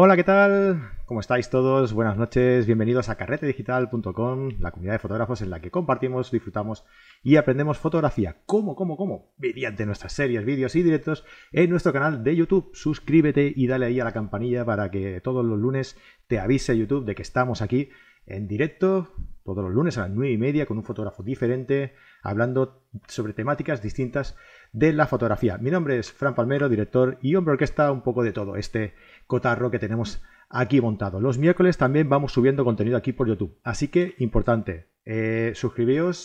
Hola, ¿qué tal? ¿Cómo estáis todos? Buenas noches, bienvenidos a carretedigital.com, la comunidad de fotógrafos en la que compartimos, disfrutamos y aprendemos fotografía. ¿Cómo, cómo, cómo? Mediante nuestras series, vídeos y directos en nuestro canal de YouTube. Suscríbete y dale ahí a la campanilla para que todos los lunes te avise YouTube de que estamos aquí en directo, todos los lunes a las 9 y media, con un fotógrafo diferente, hablando sobre temáticas distintas de la fotografía. Mi nombre es Fran Palmero, director y hombre orquesta, un poco de todo este cotarro que tenemos aquí montado. Los miércoles también vamos subiendo contenido aquí por YouTube. Así que, importante, eh,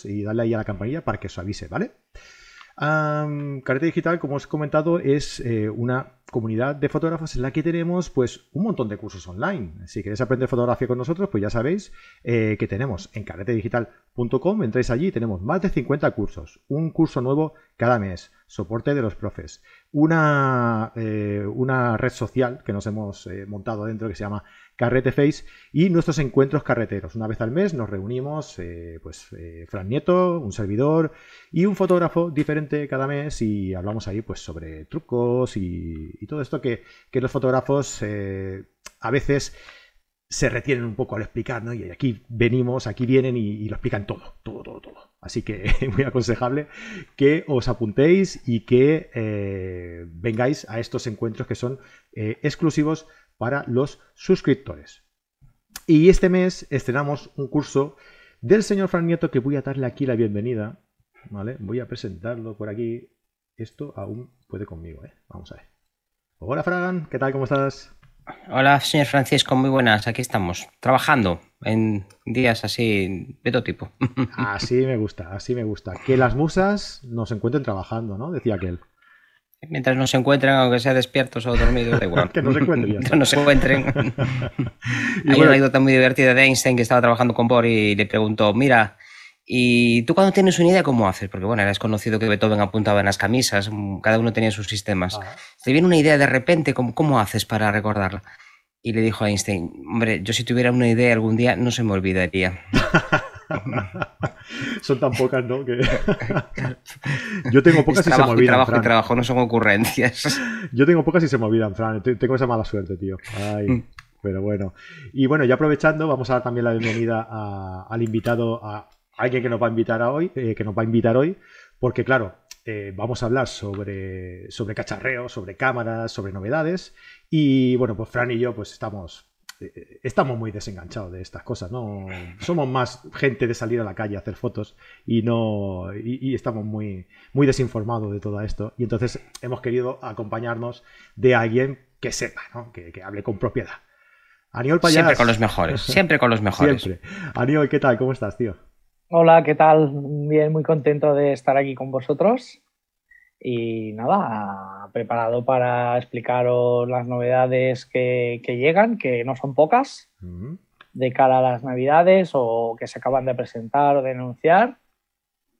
y dale ahí a la campanilla para que os avise, ¿vale? Um, Digital, como os he comentado, es eh, una comunidad de fotógrafos en la que tenemos pues un montón de cursos online. Si queréis aprender fotografía con nosotros, pues ya sabéis eh, que tenemos en carretedigital.com, entráis allí, tenemos más de 50 cursos, un curso nuevo cada mes, soporte de los profes, una, eh, una red social que nos hemos montado dentro que se llama Carrete Face y nuestros encuentros carreteros. Una vez al mes nos reunimos, eh, pues eh, Fran Nieto, un servidor y un fotógrafo diferente cada mes y hablamos ahí pues sobre trucos y, todo esto que, los fotógrafos eh, a veces se retienen un poco al explicar, ¿no? Y aquí venimos, aquí vienen y, lo explican todo, todo, todo, todo. Así que muy aconsejable que os apuntéis y que vengáis a estos encuentros que son exclusivos para los suscriptores. Y este mes estrenamos un curso del señor Fran Nieto que voy a darle aquí la bienvenida. ¿Vale? Voy a presentarlo por aquí. Esto aún puede conmigo, ¿eh? Vamos a ver. Hola Fran, ¿qué tal? ¿Cómo estás? Hola, señor Francisco, muy buenas. Aquí estamos, trabajando en días así de todo tipo. Así me gusta, así me gusta. Que las musas nos encuentren trabajando, ¿no? Decía aquel. Mientras no se encuentren, aunque sea despiertos o dormidos, da igual. que no se encuentren. que no se encuentren. Hay una anécdota muy divertida de Einstein que estaba trabajando con Bohr y le preguntó, mira, ¿y tú cuando tienes una idea cómo haces? Porque bueno, era conocido que Beethoven apuntaba en las camisas, cada uno tenía sus sistemas. Ah. Te viene una idea de repente, ¿cómo, ¿cómo haces para recordarla? Y le dijo a Einstein, hombre, yo si tuviera una idea algún día no se me olvidaría. son tan pocas, ¿no? Que... Yo tengo pocas y se me olvidan. trabajo y trabajo, no son ocurrencias. Yo tengo pocas y se me olvidan, Fran. Tengo esa mala suerte, tío. Mm. pero bueno. Y bueno, ya aprovechando, vamos a dar también la bienvenida al invitado, a alguien que nos va a invitar a hoy, eh, que nos va a invitar hoy, porque claro, eh, vamos a hablar sobre, sobre cacharreo, sobre cámaras, sobre novedades. Y bueno, pues Fran y yo pues estamos eh, estamos muy desenganchados de estas cosas, ¿no? Somos más gente de salir a la calle a hacer fotos y no y, estamos muy, muy desinformados de todo esto. Y entonces hemos querido acompañarnos de alguien que sepa, ¿no? Que, hable con propiedad. Aniol Payas. Siempre con los mejores, siempre con los mejores. Siempre. Aniol, ¿qué tal? ¿Cómo estás, tío? Hola, ¿qué tal? Bien, muy contento de estar aquí con vosotros. Y nada, preparado para explicaros las novedades que, llegan, que no son pocas, de cara a las navidades o que se acaban de presentar o de anunciar.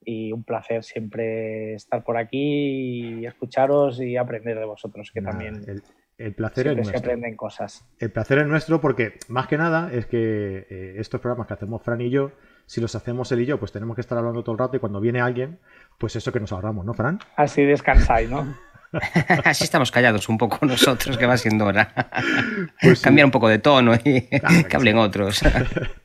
Y un placer siempre estar por aquí y escucharos y aprender de vosotros, que también el, placer es nuestro. se aprenden cosas. El placer es nuestro porque, más que nada, es que eh, estos programas que hacemos Fran y yo, si los hacemos él y yo, pues tenemos que estar hablando todo el rato y cuando viene alguien, pues eso que nos ahorramos, ¿no, Fran? Así descansáis, ¿no? Así estamos callados un poco nosotros, que va siendo hora. Pues Cambiar un poco de tono y que hablen otros.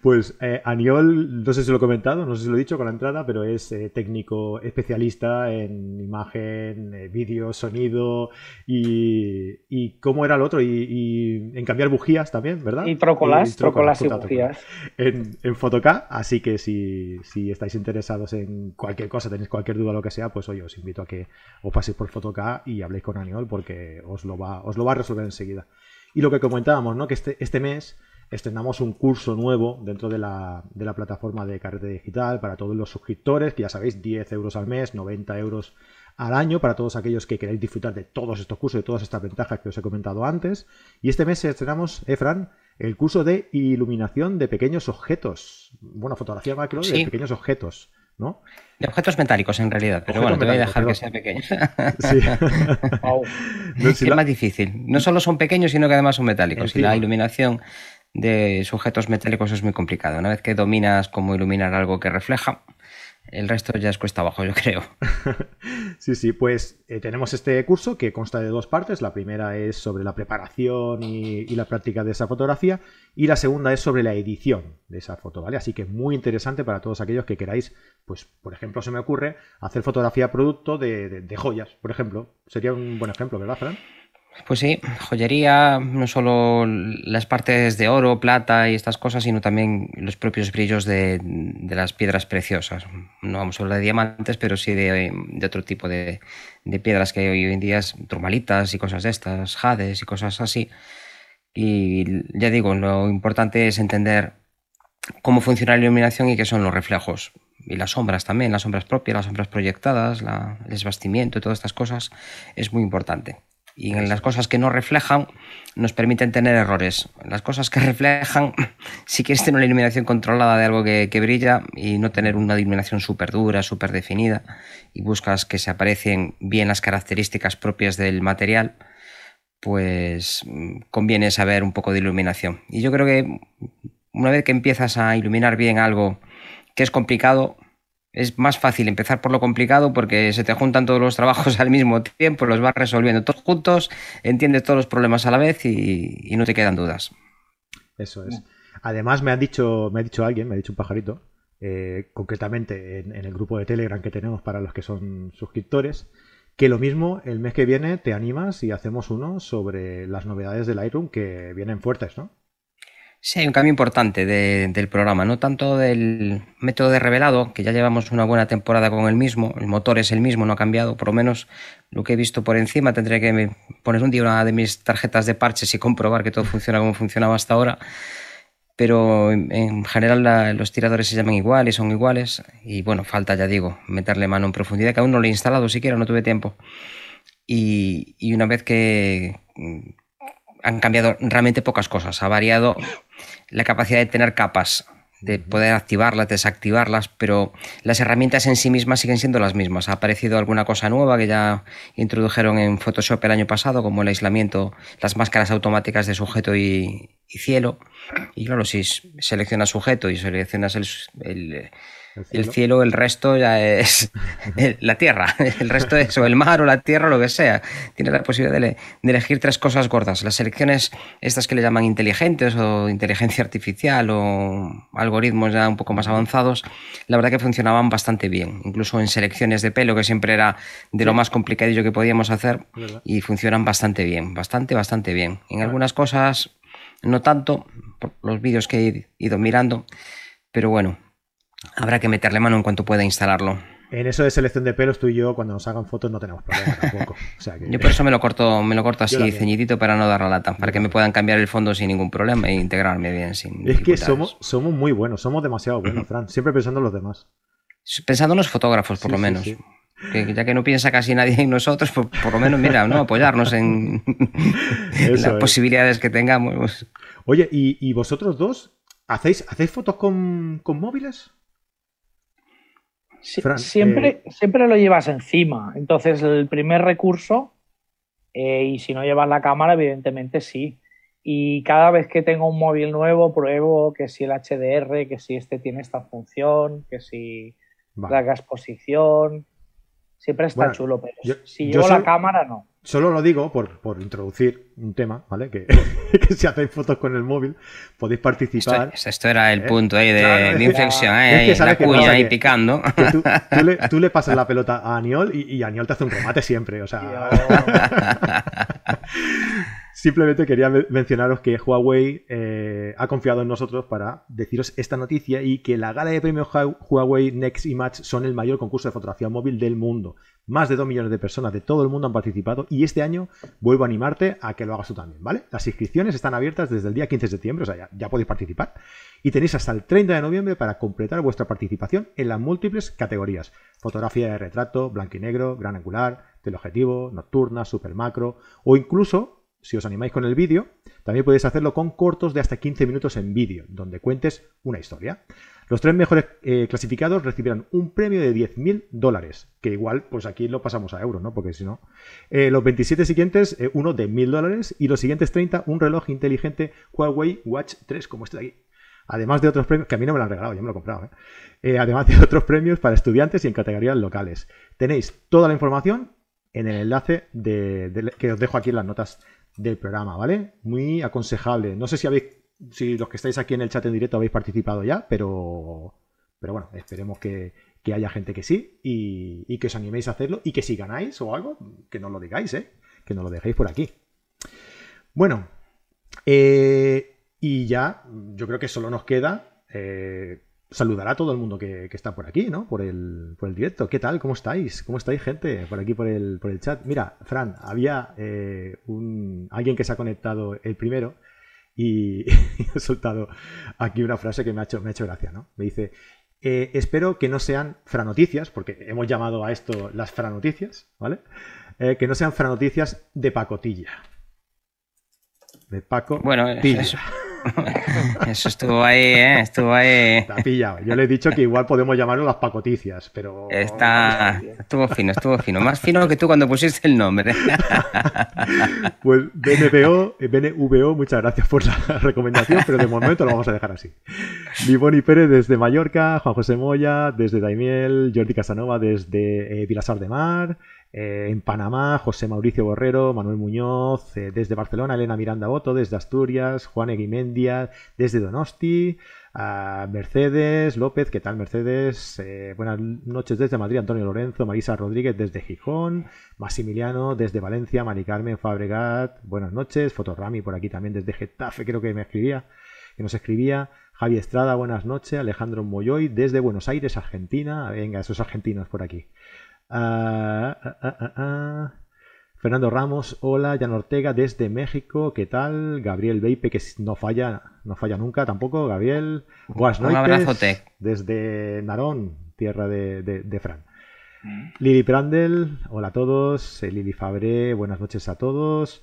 Pues eh, Aniol, no sé si lo he comentado, no sé si lo he dicho con la entrada, pero es eh, técnico especialista en imagen, eh, vídeo, sonido y, cómo era el otro, y, en cambiar bujías también, ¿verdad? Y trócolas, trócolas, y bujías. En, en Photocá, así que si, estáis interesados en cualquier cosa, tenéis cualquier duda lo que sea, pues hoy os invito a que os paséis por Photocá y habléis con Aniol porque os lo va, os lo va a resolver enseguida. Y lo que comentábamos, ¿no? Que este, este mes estrenamos un curso nuevo dentro de la, plataforma de Carrete Digital para todos los suscriptores, que ya sabéis, 10 euros al mes, 90 euros al año para todos aquellos que queréis disfrutar de todos estos cursos y de todas estas ventajas que os he comentado antes. Y este mes estrenamos, Efran, el curso de iluminación de pequeños objetos. Bueno, fotografía macro de pequeños objetos. ¿no? De objetos metálicos en realidad, pero bueno, te voy a dejar que sea pequeño. Sí. es más difícil. No solo son pequeños, sino que además son metálicos. Y la iluminación de sujetos metálicos es muy complicado. Una vez que dominas cómo iluminar algo que refleja, El resto ya es cuesta abajo, yo creo. sí, sí, pues eh, tenemos este curso que consta de dos partes. La primera es sobre la preparación y, la práctica de esa fotografía y la segunda es sobre la edición de esa foto, ¿vale? Así que muy interesante para todos aquellos que queráis, pues, por ejemplo, se me ocurre hacer fotografía producto de, de joyas, por ejemplo. Sería un buen ejemplo, ¿verdad, Fran? Pues sí, joyería, no solo las partes de oro, plata y estas cosas, sino también los propios brillos de, las piedras preciosas. No vamos a hablar de diamantes, pero sí de, otro tipo de, piedras que hoy en día es turmalitas y cosas de estas, jades y cosas así. Y ya digo, lo importante es entender cómo funciona la iluminación y qué son los reflejos. Y las sombras también, las sombras propias, las sombras proyectadas, el desbastimiento y todas estas cosas es muy importante. Y en las cosas que no reflejan nos permiten tener errores. Las cosas que reflejan, si quieres tener una iluminación controlada de algo que, brilla y no tener una iluminación súper dura, súper definida, y buscas que se aparecen bien las características propias del material, pues mm, conviene saber un poco de iluminación. Y yo creo que una vez que empiezas a iluminar bien algo que es complicado, es más fácil empezar por lo complicado porque se te juntan todos los trabajos al mismo tiempo, los vas resolviendo todos juntos, entiendes todos los problemas a la vez y, no te quedan dudas. Eso es. Además, me ha dicho, me ha dicho alguien, me ha dicho un pajarito, eh, concretamente en, el grupo de Telegram que tenemos para los que son suscriptores, que lo mismo el mes que viene te animas y hacemos uno sobre las novedades del Lightroom que vienen fuertes, ¿no? Sí, hay un cambio importante del programa, no tanto del método de revelado, que ya llevamos una buena temporada con el mismo, el motor es el mismo, no ha cambiado, por lo menos lo que he visto por encima, tendré que poner un día una de mis tarjetas de parches y comprobar que todo funciona como funcionaba hasta ahora, pero en general los tiradores se llaman iguales, son iguales, y bueno, falta, ya digo, meterle mano en profundidad, que aún no lo he instalado siquiera, no tuve tiempo. Y, y una vez que han cambiado realmente pocas cosas. Ha variado la capacidad de tener capas, de poder activarlas, desactivarlas, pero las herramientas en sí mismas siguen siendo las mismas. Ha aparecido alguna cosa nueva que ya introdujeron en Photoshop el año pasado, como el aislamiento, las máscaras automáticas de sujeto y, cielo. Y claro, si seleccionas sujeto y seleccionas el el cielo. el resto ya es la tierra. El resto es o el mar o la tierra o lo que sea. Tienes la posibilidad de, elegir tres cosas gordas. Las selecciones, estas que le llaman inteligentes o inteligencia artificial o algoritmos ya un poco más avanzados, la verdad que funcionaban bastante bien. Incluso en selecciones de pelo, que siempre era de lo más complicadillo que podíamos hacer, y funcionan bastante bien. Bastante, bastante bien. En algunas cosas, no tanto, por los vídeos que he ido mirando, pero bueno, Habrá que meterle mano en cuanto pueda instalarlo. En eso de selección de pelos, tú y yo, cuando nos hagan fotos, no tenemos problema tampoco. Yo por eso me lo corto, me lo corto así, ceñidito, para no dar la lata, para que me puedan cambiar el fondo sin ningún problema e integrarme bien. Sin es que somos, somos muy buenos, somos demasiado buenos, Fran. Siempre pensando en los demás. Pensando en los fotógrafos, por lo menos. ya que no piensa casi nadie en nosotros, por, por lo menos, mira, ¿no? apoyarnos en, las posibilidades que tengamos. Oye, ¿y, vosotros dos hacéis, hacéis fotos con, con móviles? Siempre, eh, siempre lo llevas encima. Entonces, el primer recurso, eh, y si no llevas la cámara, evidentemente sí. Y cada vez que tengo un móvil nuevo, pruebo que si el HDR, que si este tiene esta función, que si la exposición. Siempre está chulo, pero si llevo la cámara, no. Solo lo digo por, introducir un tema, ¿vale? Que, si hacéis fotos con el móvil podéis participar. Esto, era el ¿eh? punto ahí de, inflexión, ¿eh? la cuña ahí picando. tú, le, pasas la pelota a Aniol y, y Aniol te hace un remate siempre, o sea. Simplemente quería mencionaros que Huawei eh, ha confiado en nosotros para deciros esta noticia y que la gala de premios Huawei Next Image son el mayor concurso de fotografía móvil del mundo. Más de 2 millones de personas de todo el mundo han participado y este año vuelvo a animarte a que lo hagas tú también, ¿vale? Las inscripciones están abiertas desde el día 15 de septiembre, o sea, ya, ya podéis participar. Y tenéis hasta el 30 de noviembre para completar vuestra participación en las múltiples categorías. Fotografía de retrato, blanco y negro, gran angular, teleobjetivo, nocturna, super macro o incluso si os animáis con el vídeo, también podéis hacerlo con cortos de hasta 15 minutos en vídeo, donde cuentes una historia. Los tres mejores eh, clasificados recibirán un premio de 10.000 dólares, que igual, pues aquí lo pasamos a euros, ¿no? Porque si no. Eh, los 27 siguientes, eh, uno de 1.000 dólares, y los siguientes 30, un reloj inteligente Huawei Watch 3, como este de aquí. además de otros premios, que a mí no me lo han regalado, yo me lo he comprado, además de otros premios para estudiantes y en categorías locales. Tenéis toda la información en el enlace que os dejo aquí en las notas del programa, ¿vale? Muy aconsejable. No sé si habéis, si los que estáis aquí en el chat en directo habéis participado ya, pero, pero bueno, esperemos que, haya gente que sí y, que os animéis a hacerlo y que si ganáis o algo, que no lo digáis, ¿eh? Que no lo dejéis por aquí. Bueno, eh, y ya, yo creo que solo nos queda eh, saludar a todo el mundo que, está por aquí, ¿no? Por el, por el directo. ¿Qué tal? ¿Cómo estáis? ¿Cómo estáis, gente? Por aquí, por el, por el chat. Mira, Fran, había eh, un, alguien que se ha conectado el primero y, he soltado aquí una frase que me ha hecho, me ha hecho gracia, ¿no? Me dice, eh, espero que no sean franoticias, porque hemos llamado a esto las franoticias, ¿vale? Eh, que no sean franoticias de pacotilla. De Paco. Bueno, eso, Eso estuvo ahí, ¿eh? Estuvo ahí. ha pillado. Yo le he dicho que igual podemos llamarlo las pacoticias, pero. Está. Estuvo fino, estuvo fino. Más fino que tú cuando pusiste el nombre. Pues BNVO, BNVO, muchas gracias por la recomendación, pero de momento lo vamos a dejar así. Vivoni Pérez desde Mallorca, Juan José Moya desde Daimiel, Jordi Casanova desde eh, Vilasar de Mar. Eh, en Panamá, José Mauricio Borrero, Manuel Muñoz, eh, desde Barcelona, Elena Miranda Boto, desde Asturias, Juan Eguimendia, desde Donosti, Mercedes López, ¿qué tal Mercedes? Eh, buenas noches desde Madrid, Antonio Lorenzo, Marisa Rodríguez desde Gijón, Maximiliano desde Valencia, Mari Carmen Fabregat, buenas noches, Fotorami por aquí también desde Getafe, creo que me escribía, que nos escribía, Javi Estrada, buenas noches, Alejandro Moyoy desde Buenos Aires, Argentina, venga, esos argentinos por aquí. Ah, ah, ah, Fernando Ramos, hola, Jan Ortega desde México, ¿qué tal? Gabriel Beipe, que no falla, no falla nunca tampoco, Gabriel. Buenas Un abrazote. Desde Narón, tierra de, Fran. Mm. Lili Prandel, hola a todos. Lili Fabré, buenas noches a todos.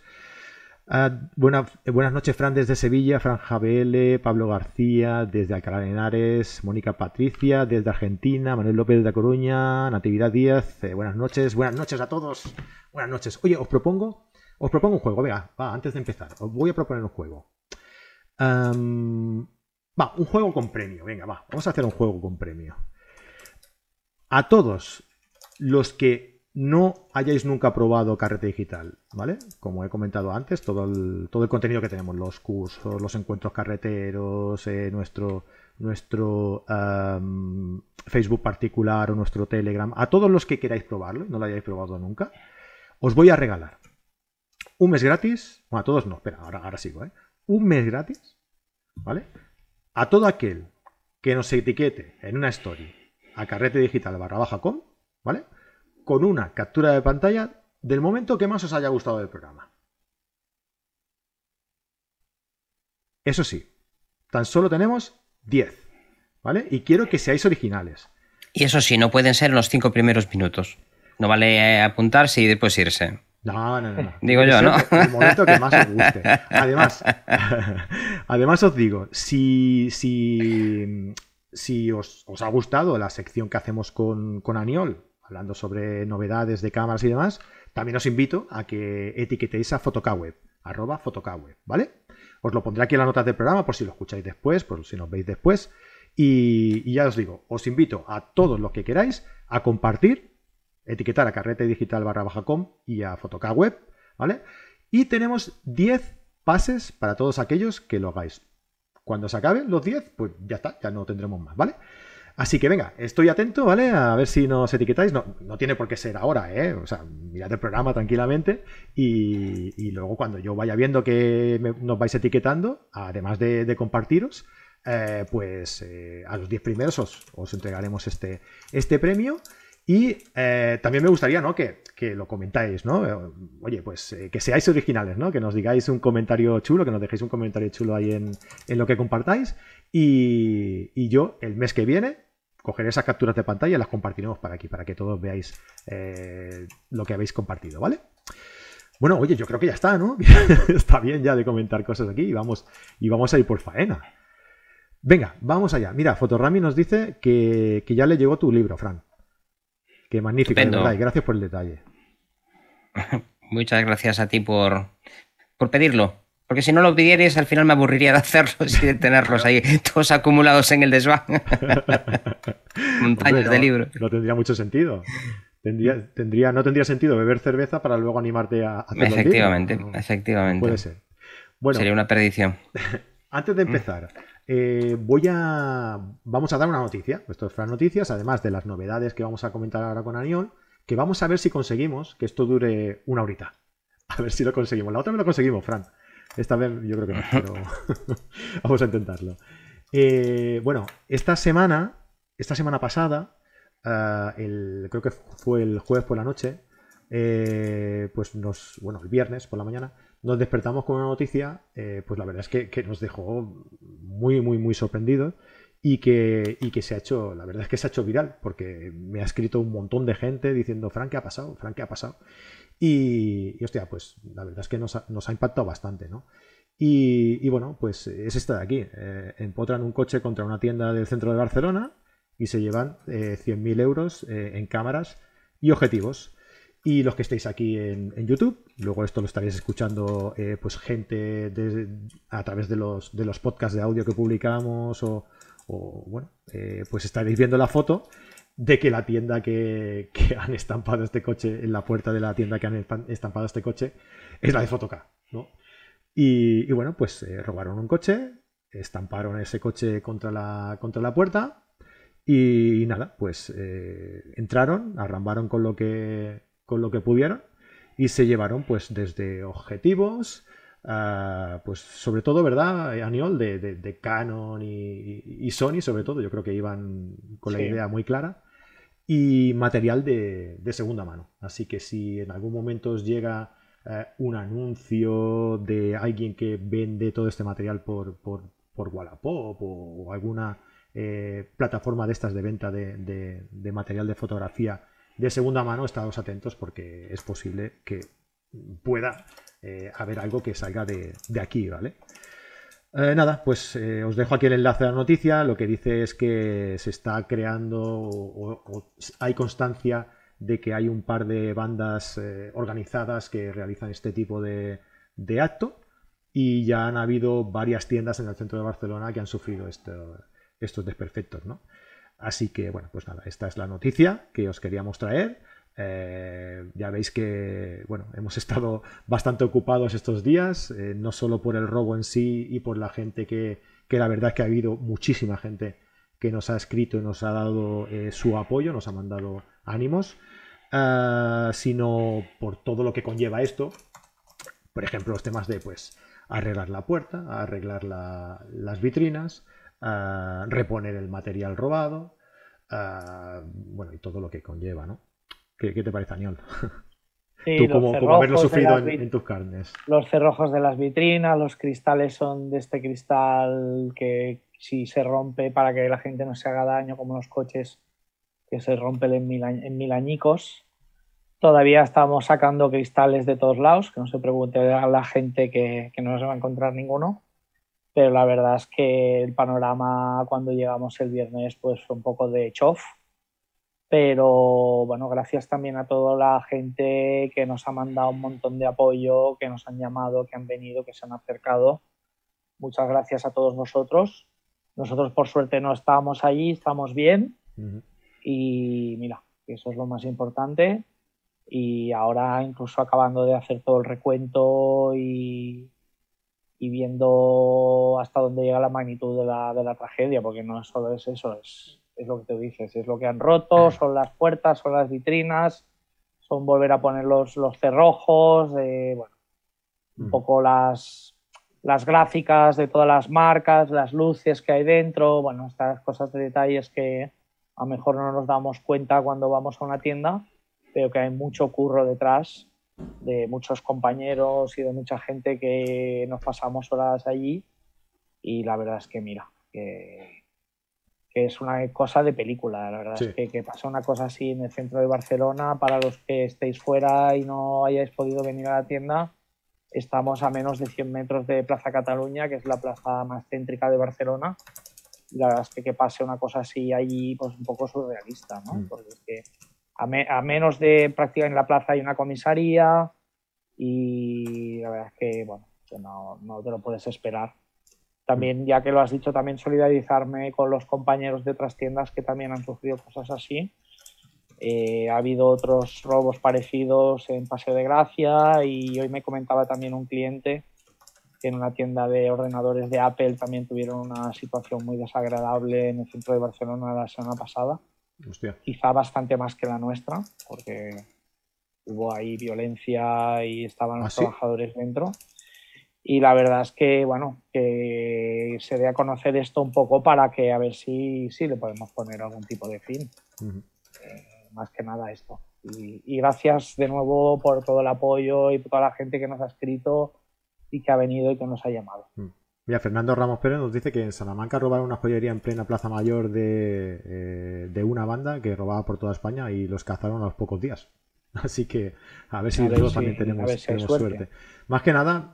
Ah, eh, buenas noches, Fran, desde Sevilla, Fran Javele, Pablo García, desde Alcalá de Henares, Mónica Patricia, desde Argentina, Manuel López de Coruña, Natividad Díaz, eh, buenas noches, buenas noches a todos, buenas noches. Oye, os propongo, os propongo un juego, venga, va, antes de empezar, os voy a proponer un juego. va, un juego con premio, venga, va, vamos a hacer un juego con premio. A todos los que no hayáis nunca probado carrete digital, ¿vale? Como he comentado antes, todo el, todo el contenido que tenemos, los cursos, los encuentros carreteros, eh, nuestro, nuestro Facebook particular o nuestro Telegram, a todos los que queráis probarlo, no lo hayáis probado nunca, os voy a regalar un mes gratis, bueno, a todos no, espera, ahora, ahora sigo, ¿eh? Un mes gratis, ¿vale? A todo aquel que nos etiquete en una story a carrete digital barra baja com, ¿vale? Con una captura de pantalla del momento que más os haya gustado del programa. Eso sí, tan solo tenemos 10, ¿vale? Y quiero que seáis originales. Y eso sí, no pueden ser los cinco primeros minutos. No vale eh, apuntarse y después irse. No, no, no. Digo yo, ¿no? El momento que más os guste. Además, además os digo, si, si, si os, ha gustado la sección que hacemos con, con Aniol, hablando sobre novedades de cámaras y demás, también os invito a que etiquetéis a Fotocaweb, arroba Fotocaweb, ¿vale? Os lo pondré aquí en las notas del programa por si lo escucháis después, por si nos veis después. Y, ya os digo, os invito a todos los que queráis a compartir, etiquetar a carrete digital barra baja com y a Fotocaweb, ¿vale? Y tenemos 10 pases para todos aquellos que lo hagáis. Cuando se acaben los 10, pues ya está, ya no tendremos más, ¿vale? Así que venga, estoy atento, ¿vale? A ver si nos etiquetáis. No, no tiene por qué ser ahora, ¿eh? O sea, mirad el programa tranquilamente y, luego cuando yo vaya viendo que nos vais etiquetando, además de, compartiros, eh, pues eh, a los 10 primeros os, entregaremos este, este premio. Y eh, también me gustaría, ¿no? Que, lo comentáis, ¿no? Oye, pues que seáis originales, ¿no? Que nos digáis un comentario chulo, que nos dejéis un comentario chulo ahí en, en lo que compartáis. Y, y, yo, el mes que viene, cogeré esas capturas de pantalla y las compartiremos para aquí, para que todos veáis eh, lo que habéis compartido, ¿vale? Bueno, oye, yo creo que ya está, ¿no? está bien ya de comentar cosas aquí y vamos, y vamos a ir por faena. Venga, vamos allá. Mira, Fotorami nos dice que, ya le llegó tu libro, Fran. Qué magnífico, verdad, y gracias por el detalle. Muchas gracias a ti por, por pedirlo. Porque si no lo pidierais, al final me aburriría de hacerlos y de tenerlos ahí todos acumulados en el desván. Montañas de libros. No tendría mucho sentido. Tendría, tendría, no tendría sentido beber cerveza para luego animarte a hacerlo. Efectivamente, efectivamente. Puede ser. Bueno, Sería una perdición. Antes de empezar, eh, voy a. Vamos a dar una noticia. Esto es Noticias, además de las novedades que vamos a comentar ahora con Aniol, que vamos a ver si conseguimos que esto dure una horita. A ver si lo conseguimos. La otra vez lo conseguimos, Fran. Esta vez yo creo que no, pero vamos a intentarlo. Eh, bueno, esta semana, esta semana pasada, eh, creo que fue el jueves por la noche, eh, pues nos, bueno, el viernes por la mañana, nos despertamos con una noticia, pues la verdad es que, nos dejó muy, muy, muy sorprendidos y que, y que se ha hecho, la verdad es que se ha hecho viral, porque me ha escrito un montón de gente diciendo, Frank, ¿qué ha pasado? Frank, ¿qué ha pasado? Y, hostia, pues la verdad es que nos ha, impactado bastante, ¿no? Y, bueno, pues es esta de aquí. Eh, empotran un coche contra una tienda del centro de Barcelona y se llevan eh, 100.000 euros eh, en cámaras y objetivos. Y los que estéis aquí en, YouTube, luego esto lo estaréis escuchando eh, pues gente a través de los, de los podcasts de audio que publicamos o, o bueno, pues estaréis viendo la foto de que la tienda que, han estampado este coche, en la puerta de la tienda que han estampado este coche, es la de Fotoca, ¿no? Y, bueno, pues eh, robaron un coche, estamparon ese coche contra la, contra la puerta y, nada, pues eh, entraron, arrambaron con lo, que, con lo que pudieron y se llevaron pues desde objetivos, pues sobre todo, ¿verdad, Aniol? De, de, Canon y, Sony, sobre todo, yo creo que iban con la idea muy clara y material de, segunda mano. Así que si en algún momento os llega eh, un anuncio de alguien que vende todo este material por, por, por Wallapop o, alguna eh, plataforma de estas de venta de, material de fotografía de segunda mano, estados atentos porque es posible que pueda eh, haber algo que salga de, aquí, ¿vale? Eh, nada, pues eh, os dejo aquí el enlace a la noticia. Lo que dice es que se está creando o, hay constancia de que hay un par de bandas eh, organizadas que realizan este tipo de, acto y ya han habido varias tiendas en el centro de Barcelona que han sufrido estos desperfectos, ¿no? Así que, bueno, pues nada, esta es la noticia que os queríamos traer. Eh, ya veis que bueno, hemos estado bastante ocupados estos días, eh, no solo por el robo en sí y por la gente que, que, la verdad que ha habido muchísima gente que nos ha escrito y nos ha dado eh, su apoyo, nos ha mandado ánimos, sino por todo lo que conlleva esto. Por ejemplo, los temas de pues arreglar la puerta, arreglar las vitrinas, reponer el material robado, bueno, y todo lo que conlleva, ¿no? ¿Qué, te parece, Aniol? Tú como, haberlo sufrido en, tus carnes. Los cerrojos de las vitrinas, los cristales son de este cristal que si se rompe para que la gente no se haga daño, como los coches que se rompen en mil, en añicos. Todavía estamos sacando cristales de todos lados, que no se pregunte a la gente que, que no se va a encontrar ninguno. Pero la verdad es que el panorama cuando llegamos el viernes pues fue un poco de chof pero bueno, gracias también a toda la gente que nos ha mandado un montón de apoyo, que nos han llamado, que han venido, que se han acercado. Muchas gracias a todos vosotros. Nosotros por suerte no estábamos allí, estamos bien. Y mira, eso es lo más importante. Y ahora incluso acabando de hacer todo el recuento y, y viendo hasta dónde llega la magnitud de la, de la tragedia, porque no solo es eso, es es lo que te dices, es lo que han roto, son las puertas, son las vitrinas, son volver a poner los, los cerrojos, bueno, un mm. poco las, las gráficas de todas las marcas, las luces que hay dentro, bueno, estas cosas de detalles que a lo mejor no nos damos cuenta cuando vamos a una tienda, pero que hay mucho curro detrás de muchos compañeros y de mucha gente que nos pasamos horas allí y la verdad es que mira, que es una cosa de película, la verdad es que, que, pasa una cosa así en el centro de Barcelona, para los que estéis fuera y no hayáis podido venir a la tienda, estamos a menos de 100 metros de Plaza Cataluña, que es la plaza más céntrica de Barcelona, y la verdad es que que pase una cosa así allí, pues un poco surrealista, ¿no? Mm. Porque es que a, menos de prácticamente en la plaza hay una comisaría y la verdad es que, bueno, que no, no te lo puedes esperar. También, ya que lo has dicho, también solidarizarme con los compañeros de otras tiendas que también han sufrido cosas así. Eh, ha habido otros robos parecidos en Paseo de Gracia y hoy me comentaba también un cliente que en una tienda de ordenadores de Apple también tuvieron una situación muy desagradable en el centro de Barcelona la semana pasada. Quizá bastante más que la nuestra, porque hubo ahí violencia y estaban los ¿Ah, trabajadores dentro. Y la verdad es que, bueno, que se dé a conocer esto un poco para que a ver si, si le podemos poner algún tipo de fin. Eh, más que nada esto. Y, gracias de nuevo por todo el apoyo y por toda la gente que nos ha escrito y que ha venido y que nos ha llamado. Mm. Mira, Fernando Ramos Pérez nos dice que en Salamanca robaron una joyería en plena Plaza Mayor de, eh, de una banda que robaba por toda España y los cazaron a los pocos días. Así que a ver si nosotros también tenemos, suerte. Más que nada,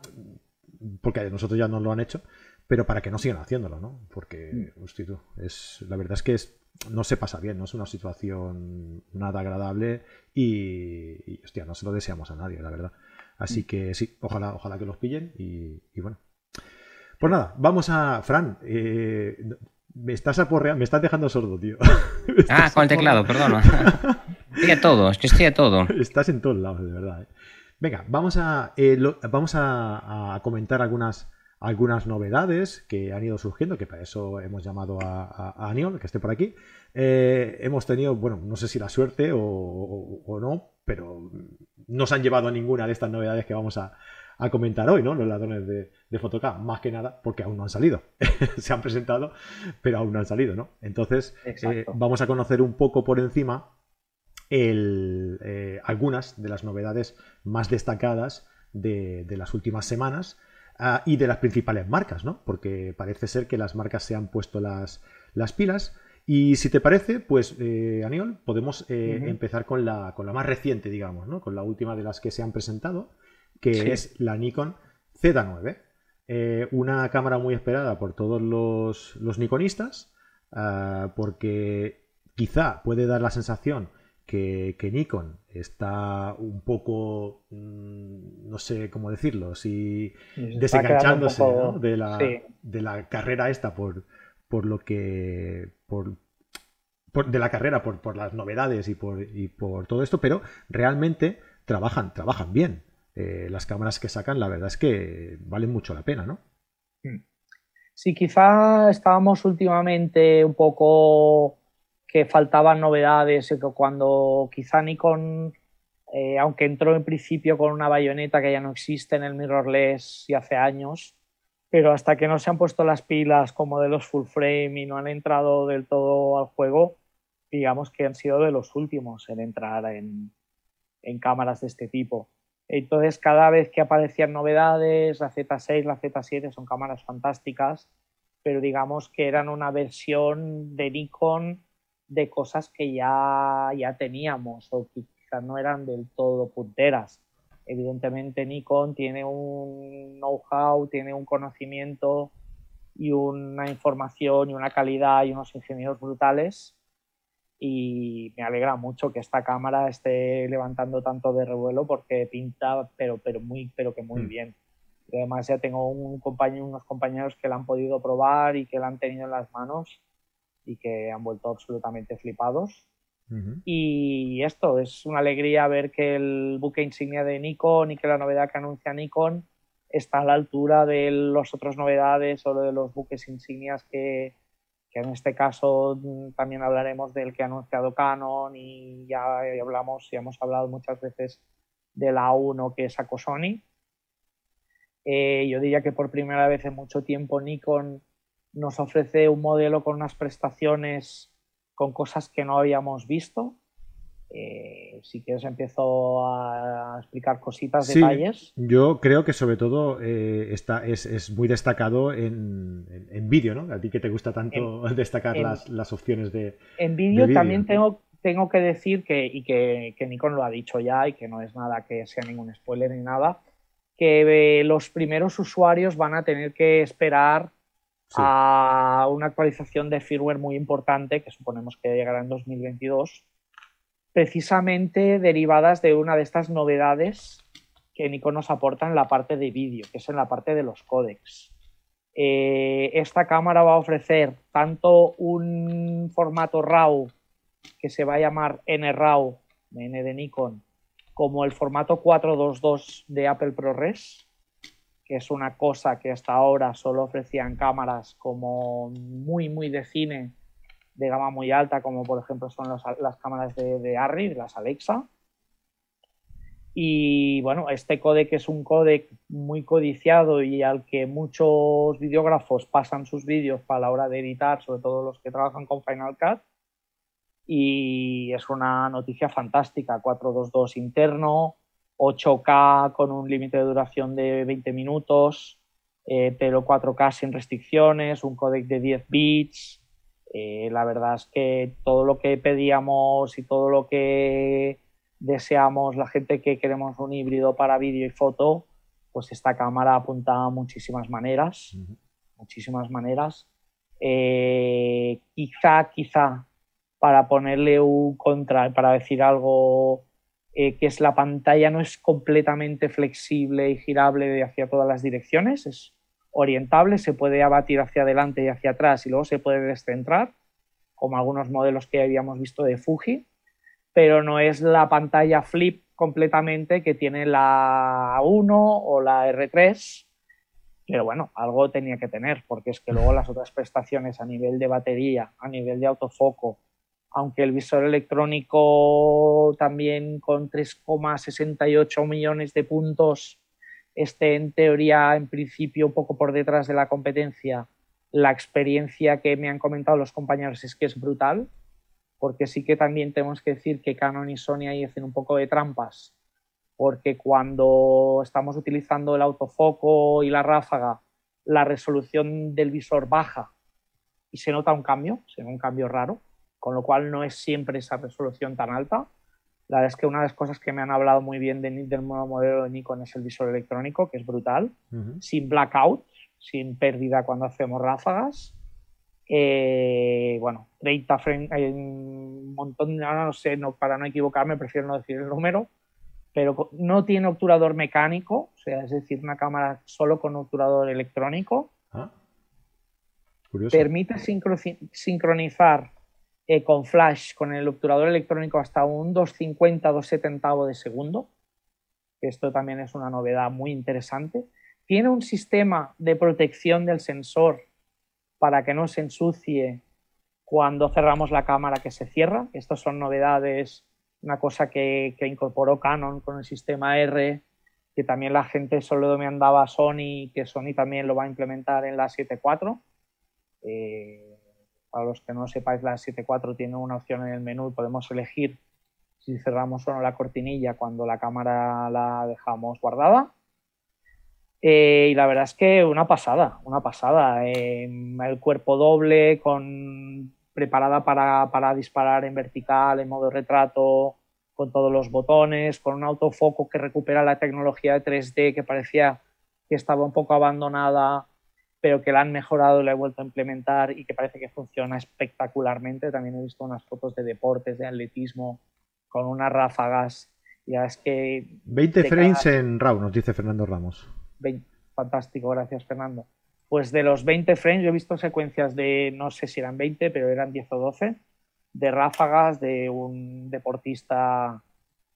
porque nosotros ya no lo han hecho, pero para que no sigan haciéndolo, ¿no? Porque, mm. hostia, es, la verdad es que es, no se pasa bien, no es una situación nada agradable y, hostia, no se lo deseamos a nadie, la verdad. Así mm. que sí, ojalá, ojalá que los pillen y, bueno. Pues nada, vamos a. Fran, eh, me estás aporreando, me estás dejando sordo, tío. ah, con el teclado, perdón. estoy a todo, es que estoy a todo. Estás en todos lados, de verdad. ¿eh? Venga, vamos a, eh, vamos a, comentar algunas, algunas novedades que han ido surgiendo, que para eso hemos llamado a, a, Aniol, que esté por aquí. Eh, hemos tenido, bueno, no sé si la suerte o, no, pero no han llevado a ninguna de estas novedades que vamos a, comentar hoy, ¿no? Los ladrones de, de más que nada porque aún no han salido. Se han presentado, pero aún no han salido, ¿no? Entonces, eh, vamos a conocer un poco por encima eh, algunas de las novedades más destacadas de, las últimas semanas ah, y de las principales marcas, ¿no? Porque parece ser que las marcas se han puesto las, las pilas. Y si te parece, pues, eh, Aniol, podemos eh, empezar con la, con la más reciente, digamos, ¿no? Con la última de las que se han presentado, que es la Nikon Z9. una cámara muy esperada por todos los, los nikonistas, ah, porque quizá puede dar la sensación que, Nikon está un poco, mm, no sé cómo decirlo, si desenganchándose de, la, de, la, carrera esta por, por lo que... Por, de la carrera por, por las novedades y por, y por, todo esto, pero realmente trabajan, trabajan bien. Eh, las cámaras que sacan, la verdad es que valen mucho la pena, ¿no? Hmm. Sí, quizá estábamos últimamente un poco que faltaban novedades, cuando quizá Nikon, eh, aunque entró en principio con una bayoneta que ya no existe en el mirrorless y hace años, pero hasta que no se han puesto las pilas como de los full frame y no han entrado del todo al juego, digamos que han sido de los últimos en entrar en, en cámaras de este tipo. Entonces, cada vez que aparecían novedades, la Z6, la Z7 son cámaras fantásticas, pero digamos que eran una versión de Nikon de cosas que ya, ya teníamos o que quizás no eran del todo punteras. Evidentemente Nikon tiene un know-how, tiene un conocimiento y una información y una calidad y unos ingenieros brutales y me alegra mucho que esta cámara esté levantando tanto de revuelo porque pinta pero pero muy pero que muy mm. bien y además ya tengo un compañero, unos compañeros que la han podido probar y que la han tenido en las manos y que han vuelto absolutamente flipados. Y esto es una alegría ver que el buque insignia de Nikon y que la novedad que anuncia Nikon está a la altura de las otras novedades o de los buques insignias que, que en este caso mm, también hablaremos del que ha anunciado Canon y ya hablamos y hemos hablado muchas veces de la A1 que sacó Sony. Eh, yo diría que por primera vez en mucho tiempo Nikon nos ofrece un modelo con unas prestaciones con cosas que no habíamos visto. Eh, si quieres empiezo a explicar cositas, detalles. Yo creo que sobre todo eh, está, es, muy destacado en, vídeo, ¿no? A ti que te gusta tanto destacar las, opciones de... En vídeo también tengo, tengo que decir que, y que, que, Nikon lo ha dicho ya y que no es nada que sea ningún spoiler ni nada, que eh, los primeros usuarios van a tener que esperar a una actualización de firmware muy importante que suponemos que llegará en 2022, precisamente derivadas de una de estas novedades que Nikon nos aporta en la parte de vídeo, que es en la parte de los códecs. Eh, esta cámara va a ofrecer tanto un formato RAW que se va a llamar NRAW, N de Nikon, como el formato 422 de Apple ProRes, que es una cosa que hasta ahora solo ofrecían cámaras como muy, muy de cine, de gama muy alta, como por ejemplo son las cámaras de, Arri, las Alexa. Y bueno, este codec es un codec muy codiciado y al que muchos videógrafos pasan sus vídeos para la hora de editar, sobre todo los que trabajan con Final Cut. Y es una noticia fantástica, 422 interno, 8K con un límite de duración de 20 minutos, eh, pero 4K sin restricciones, un codec de 10 bits. Eh, la verdad es que todo lo que pedíamos y todo lo que deseamos, la gente que queremos un híbrido para vídeo y foto, pues esta cámara apunta a muchísimas maneras, muchísimas maneras. Eh, quizá, quizá, para ponerle un contra, para decir algo eh, que es la pantalla no es completamente flexible y girable hacia todas las direcciones, es orientable, se puede abatir hacia adelante y hacia atrás y luego se puede descentrar, como algunos modelos que habíamos visto de Fuji, pero no es la pantalla flip completamente que tiene la 1 o la R3, pero bueno, algo tenía que tener, porque es que luego las otras prestaciones a nivel de batería, a nivel de autofoco, aunque el visor electrónico también con 3,68 millones de puntos esté en teoría, en principio, un poco por detrás de la competencia, la experiencia que me han comentado los compañeros es que es brutal, porque sí que también tenemos que decir que Canon y Sony ahí hacen un poco de trampas, porque cuando estamos utilizando el autofoco y la ráfaga, la resolución del visor baja y se nota un cambio, se un cambio raro con lo cual no es siempre esa resolución tan alta. La verdad es que una de las cosas que me han hablado muy bien de, del modelo de Nikon es el visor electrónico, que es brutal, sin blackout, sin pérdida cuando hacemos ráfagas. Eh, bueno, 30 frames, hay un montón, ahora no sé, no, para no equivocarme, prefiero no decir el número, pero no tiene obturador mecánico, o sea, es decir, una cámara solo con obturador electrónico. Ah, permite sincronizar eh, con flash, con el obturador electrónico hasta un 250, 270 de segundo. Esto también es una novedad muy interesante. Tiene un sistema de protección del sensor para que no se ensucie cuando cerramos la cámara que se cierra. Estas son novedades, una cosa que, incorporó Canon con el sistema R, que también la gente solo me andaba Sony, que Sony también lo va a implementar en la 7.4. Eh, para los que no sepáis, la 7.4 tiene una opción en el menú y podemos elegir si cerramos o no la cortinilla cuando la cámara la dejamos guardada. Eh, y la verdad es que una pasada, una pasada. el cuerpo doble, con, preparada para, para, disparar en vertical, en modo retrato, con todos los botones, con un autofoco que recupera la tecnología de 3D que parecía que estaba un poco abandonada pero que la han mejorado y la he vuelto a implementar y que parece que funciona espectacularmente. También he visto unas fotos de deportes, de atletismo, con unas ráfagas. Ya es que. 20 frames en RAW, nos dice Fernando Ramos. fantástico, gracias Fernando. Pues de los 20 frames, yo he visto secuencias de, no sé si eran 20, pero eran 10 o 12, de ráfagas de un deportista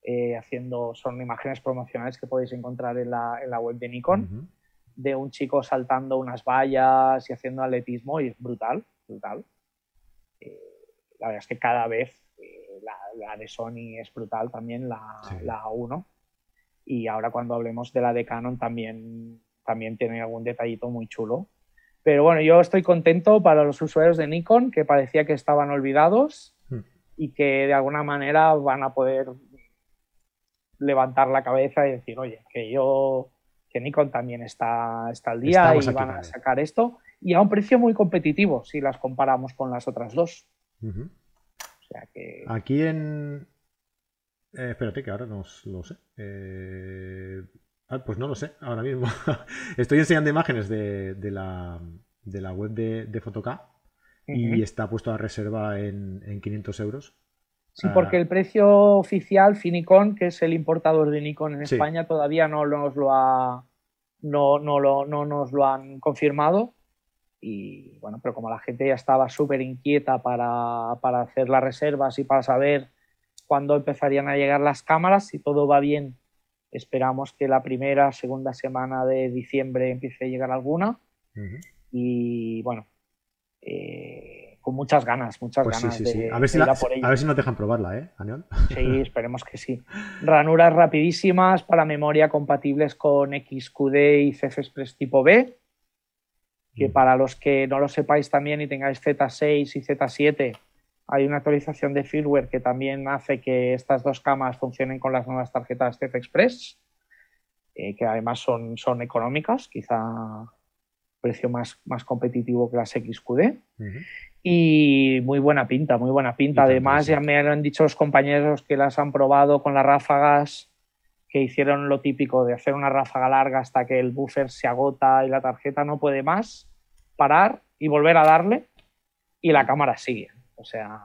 eh, haciendo, son imágenes promocionales que podéis encontrar en la, en la web de Nikon de un chico saltando unas vallas y haciendo atletismo y es brutal, brutal. Eh, la verdad es que cada vez eh, la, de Sony es brutal también, la, la 1. Y ahora cuando hablemos de la de Canon también, también tiene algún detallito muy chulo. Pero bueno, yo estoy contento para los usuarios de Nikon que parecía que estaban olvidados hmm. y que de alguna manera van a poder levantar la cabeza y decir, oye, que yo que Nikon también está, está al día y van a sacar esto y a un precio muy competitivo si las comparamos con las otras dos. Aquí en... Eh, espérate que ahora no lo sé. Eh, ah, pues no lo sé, ahora mismo. Estoy enseñando imágenes de, la, web de, de y está puesto a reserva en, en 500 euros Sí, porque el precio oficial, Finicon, que es el importador de Nikon en España, todavía no nos lo ha no, no, lo, no nos lo han confirmado. Y bueno, pero como la gente ya estaba súper inquieta para, para hacer las reservas y para saber cuándo empezarían a llegar las cámaras, si todo va bien, esperamos que la primera, segunda semana de diciembre empiece a llegar alguna. Y bueno, eh, con muchas ganas, muchas pues ganas de, a ver si por A ver si nos dejan probarla, ¿eh, Aniol? Sí, esperemos que sí. Ranuras rapidísimas para memoria compatibles con XQD y CF Express tipo B, que mm. para los que no lo sepáis también y tengáis Z6 y Z7, hay una actualización de firmware que también hace que estas dos cámaras funcionen con las nuevas tarjetas CF Express, eh, que además son, son económicas, quizá precio más, más competitivo que las XQD. Y muy buena pinta, muy buena pinta. Además, ya me han dicho los compañeros que las han probado con las ráfagas, que hicieron lo típico de hacer una ráfaga larga hasta que el buffer se agota y la tarjeta no puede más, parar y volver a darle y la cámara sigue. O sea,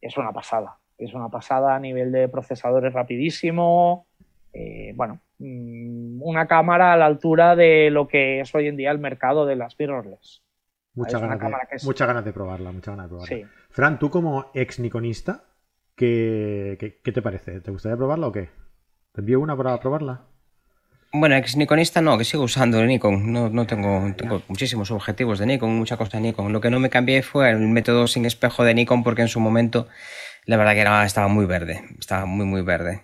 es una pasada. Es una pasada a nivel de procesadores rapidísimo. Eh, bueno, mm, una cámara a la altura de lo que es hoy en día el mercado de las mirrorless. Muchas ganas, de, ganas de probarla, muchas ganas de probarla. Fran, tú como ex Nikonista, ¿qué, qué, te parece? ¿Te gustaría probarla o qué? ¿Te envío una para probarla? Bueno, ex Nikonista no, que sigo usando el Nikon. No, no tengo, tengo muchísimos objetivos de Nikon, mucha cosa de Nikon. Lo que no me cambié fue el método sin espejo de Nikon porque en su momento la verdad que era, estaba muy verde, estaba muy muy verde.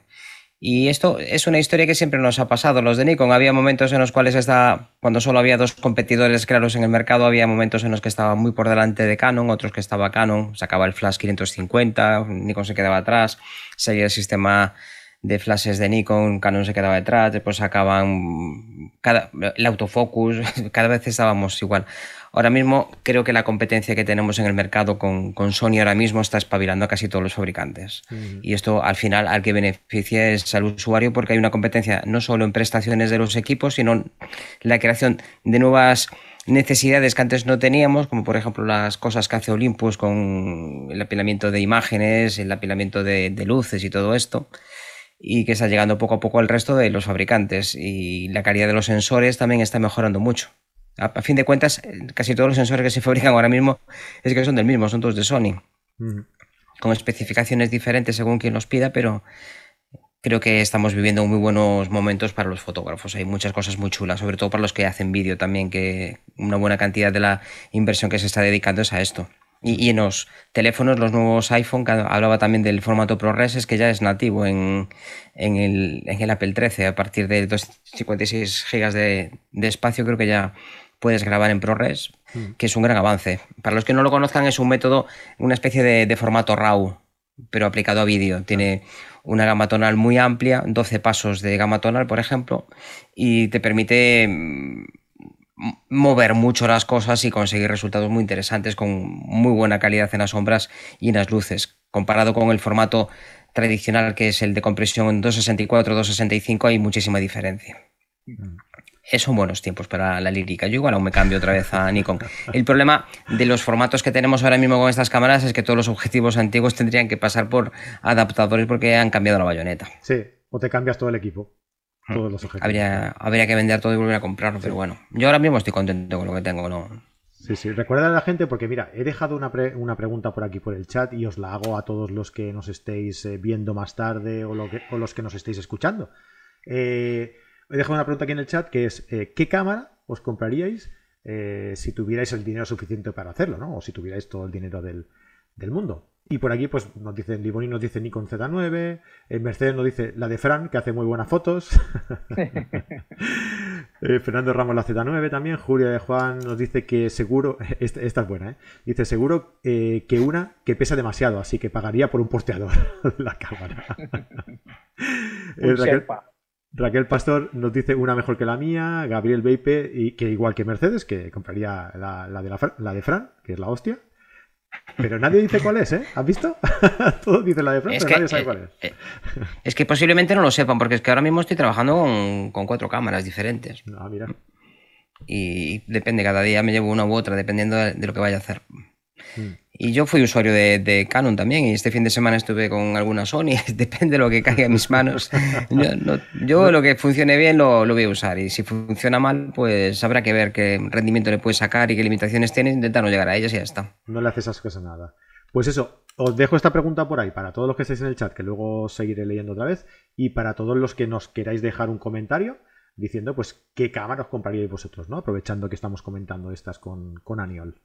Y esto es una historia que siempre nos ha pasado. Los de Nikon, había momentos en los cuales está, cuando solo había dos competidores claros en el mercado, había momentos en los que estaba muy por delante de Canon, otros que estaba Canon, sacaba el flash 550, Nikon se quedaba atrás, seguía el sistema de flashes de Nikon, Canon se quedaba detrás, después sacaban cada, el autofocus, cada vez estábamos igual. Ahora mismo creo que la competencia que tenemos en el mercado con, Sony ahora mismo está espabilando a casi todos los fabricantes. Y esto al final al que beneficia es al usuario porque hay una competencia no solo en prestaciones de los equipos, sino en la creación de nuevas necesidades que antes no teníamos, como por ejemplo las cosas que hace Olympus con el apilamiento de imágenes, el apilamiento de, de luces y todo esto y que está llegando poco a poco al resto de los fabricantes y la calidad de los sensores también está mejorando mucho. A, fin de cuentas, casi todos los sensores que se fabrican ahora mismo es que son del mismo, son todos de Sony. Con especificaciones diferentes según quien los pida, pero creo que estamos viviendo muy buenos momentos para los fotógrafos. Hay muchas cosas muy chulas, sobre todo para los que hacen vídeo también, que una buena cantidad de la inversión que se está dedicando es a esto. Y, en los teléfonos, los nuevos iPhone, hablaba también del formato ProRes, es que ya es nativo en, el, en el Apple 13. A partir de 256 GB de, de espacio, creo que ya puedes grabar en ProRes, mm. que es un gran avance. Para los que no lo conozcan, es un método, una especie de, formato RAW, pero aplicado a vídeo. Tiene una gama tonal muy amplia, 12 pasos de gama tonal, por ejemplo, y te permite mm, mover mucho las cosas y conseguir resultados muy interesantes con muy buena calidad en las sombras y en las luces. Comparado con el formato tradicional que es el de compresión 264-265 hay muchísima diferencia. Mm son buenos tiempos para la lírica. Yo igual aún me cambio otra vez a Nikon. El problema de los formatos que tenemos ahora mismo con estas cámaras es que todos los objetivos antiguos tendrían que pasar por adaptadores porque han cambiado la bayoneta. Sí, o te cambias todo el equipo. Hmm. Todos los objetivos. Habría, habría que vender todo y volver a comprarlo, pero bueno. Yo ahora mismo estoy contento con lo que tengo, ¿no? Sí, sí. Recuerda a la gente, porque mira, he dejado una, una, pregunta por aquí por el chat y os la hago a todos los que nos estéis eh, viendo más tarde o, lo que, o los que nos estéis escuchando. Eh, he dejado una pregunta aquí en el chat que es eh, ¿qué cámara os compraríais eh, si tuvierais el dinero suficiente para hacerlo, ¿no? O si tuvierais todo el dinero del, mundo. Y por aquí, pues nos dice, Liboni nos dice Nikon Z9, el Mercedes nos dice la de Fran, que hace muy buenas fotos. Eh, Fernando Ramos la Z9 también, Julia de Juan nos dice que seguro, esta, es buena, ¿eh? Dice seguro que una que pesa demasiado, así que pagaría por un posteador la cámara. Raquel Pastor nos dice una mejor que la mía, Gabriel Beipe, y que igual que Mercedes, que compraría la, de, la, de Fran, que es la hostia. Pero nadie dice cuál es, ¿eh? ¿Has visto? Todos dicen la de Fran, pero nadie sabe cuál es. Eh, es que posiblemente no lo sepan, porque es que ahora mismo estoy trabajando con, cuatro cámaras diferentes. Ah, mira. Y depende, cada día me llevo una u otra, dependiendo de, lo que vaya a hacer. Mm. Y yo fui usuario de, Canon también y este fin de semana estuve con alguna Sony, depende de lo que caiga en mis manos. Yo, lo que funcione bien lo, voy a usar y si funciona mal, pues habrá que ver qué rendimiento le puede sacar y qué limitaciones tiene, intentar no llegar a ellas y ya está. No le haces esas cosas nada. Pues eso, os dejo esta pregunta por ahí para todos los que estéis en el chat, que luego seguiré leyendo otra vez, y para todos los que nos queráis dejar un comentario diciendo pues qué cámara os compraríais vosotros, ¿no? Aprovechando que estamos comentando estas con, con Aniol.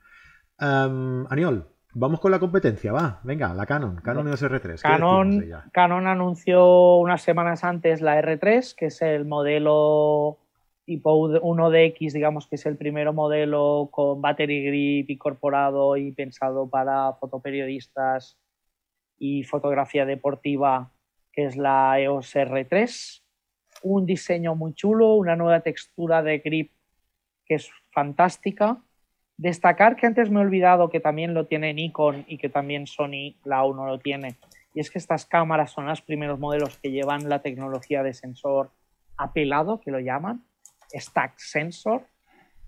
Aniol, vamos con la competencia, va, venga, la Canon, Canon EOS R3. Canon, Canon anunció unas semanas antes la R3, que es el modelo tipo 1DX, digamos que es el primer modelo con battery grip incorporado y pensado para fotoperiodistas y fotografía deportiva, que es la EOS R3. Un diseño muy chulo, una nueva textura de grip que es fantástica. Destacar que antes me he olvidado que también lo tiene Nikon y que también Sony la 1 lo tiene. Y es que estas cámaras son los primeros modelos que llevan la tecnología de sensor apelado, que lo llaman, Stack Sensor.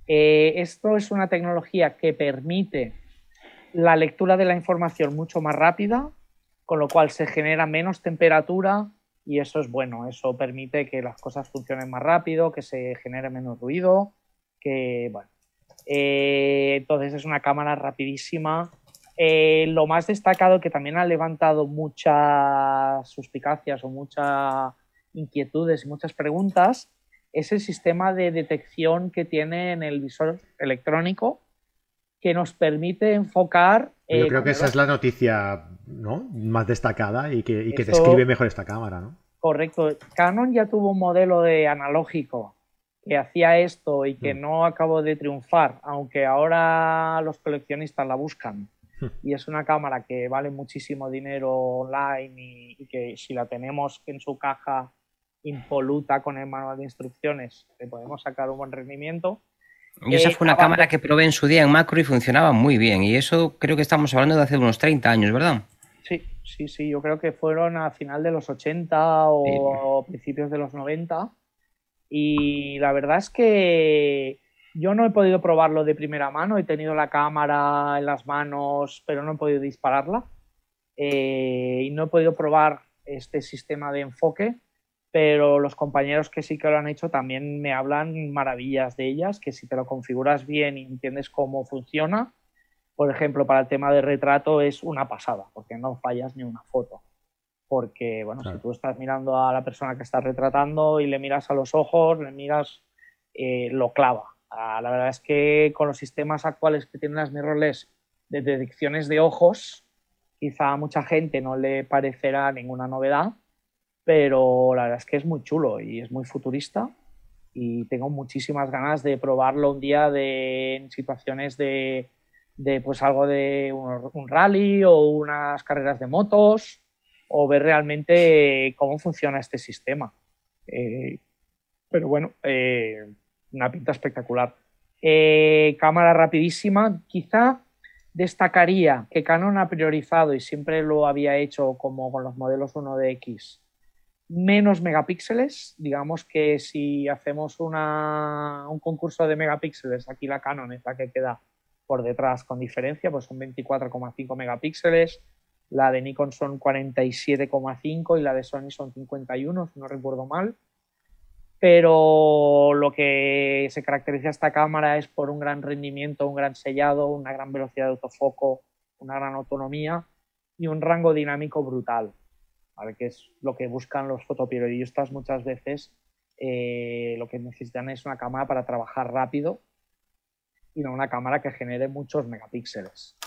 Eh, esto es una tecnología que permite la lectura de la información mucho más rápida, con lo cual se genera menos temperatura y eso es bueno, eso permite que las cosas funcionen más rápido, que se genere menos ruido, que bueno. Eh, entonces es una cámara rapidísima. Eh, lo más destacado que también ha levantado muchas suspicacias o muchas inquietudes y muchas preguntas es el sistema de detección que tiene en el visor electrónico que nos permite enfocar. Yo creo que esa es la noticia ¿no? más destacada y que, describe mejor esta cámara. ¿no? Correcto. Canon ya tuvo un modelo de analógico que hacía esto y que mm. no acabó de triunfar, aunque ahora los coleccionistas la buscan. Hmm. Y es una cámara que vale muchísimo dinero online y que si la tenemos en su caja impoluta con el manual de instrucciones, le podemos sacar un buen rendimiento. Y esa fue una cámara que probé en su día en macro y funcionaba muy bien. Y eso creo que estamos hablando de hace unos 30 años, ¿verdad? Sí, sí, sí. Yo creo que fueron a final de los 80 o principios de los 90. Y la verdad es que yo no he podido probarlo de primera mano. He tenido la cámara en las manos, pero no he podido dispararla. Eh, y no he podido probar este sistema de enfoque pero los compañeros que sí que lo han hecho también me hablan maravillas de ellas, que si te lo configuras bien y entiendes cómo funciona, por ejemplo, para el tema de retrato es una pasada, porque no fallas ni una foto. Porque, bueno, si tú estás mirando a la persona que estás retratando y le miras a los ojos, le miras, eh, lo clava. Ah, la verdad es que con los sistemas actuales que tienen las mirrorless de detecciones de ojos, quizá a mucha gente no le parecerá ninguna novedad, pero la verdad es que es muy chulo y es muy futurista y tengo muchísimas ganas de probarlo un día de, en situaciones de, de pues algo de un, rally o unas carreras de motos o ver realmente cómo funciona este sistema. Eh, pero bueno, eh, una pinta espectacular. Eh, cámara rapidísima, quizá destacaría que Canon ha priorizado y siempre lo había hecho como con los modelos 1DX menos megapíxeles. Digamos que si hacemos un concurso de megapíxeles, aquí la Canon es la que queda por detrás con diferencia, pues son 24,5 megapíxeles. La de Nikon son 47,5 y la de Sony son 51, si no recuerdo mal. Pero lo que se caracteriza esta cámara es por un gran rendimiento, un gran sellado, una gran velocidad de autofoco, una gran autonomía y un rango dinámico brutal que es lo que buscan los fotoperiodistas muchas veces. Eh, lo que necesitan es una cámara para trabajar rápido y no una cámara que genere muchos megapíxeles.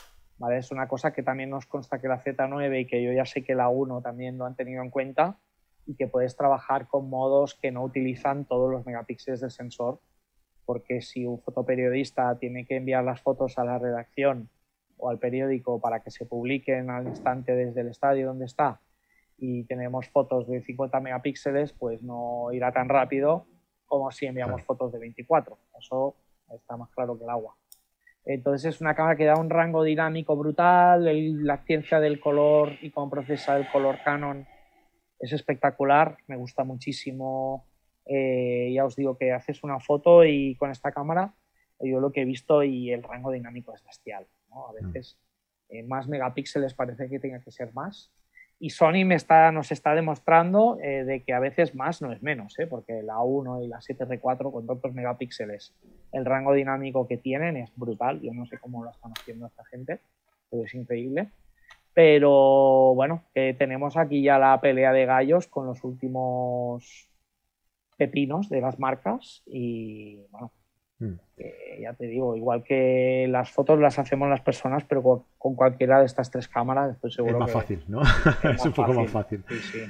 ¿Vale? Es una cosa que también nos consta que la Z9 y que yo ya sé que la 1 también lo han tenido en cuenta y que puedes trabajar con modos que no utilizan todos los megapíxeles del sensor, porque si un fotoperiodista tiene que enviar las fotos a la redacción o al periódico para que se publiquen al instante desde el estadio donde está y tenemos fotos de 50 megapíxeles, pues no irá tan rápido como si enviamos fotos de 24. Eso está más claro que el agua. Entonces es una cámara que da un rango dinámico brutal, la ciencia del color y cómo procesa el color Canon es espectacular, me gusta muchísimo. Eh, ya os digo que haces una foto y con esta cámara yo lo que he visto y el rango dinámico es bestial. A mm. veces eh, más megapíxeles parece que tenga que ser más. Y Sony me está, nos está demostrando eh, de que a veces más no es menos, ¿eh? porque la 1 y la 7R4 con tantos megapíxeles, el rango dinámico que tienen es brutal. Yo no sé cómo lo están haciendo esta gente, pero es increíble. Pero bueno, tenemos aquí ya la pelea de gallos con los últimos pepinos de las marcas y bueno, mm. ya te digo, igual que las fotos las hacemos las personas, pero con, cualquiera de estas tres cámaras estoy seguro es más fácil, ¿no? Es, un poco más fácil.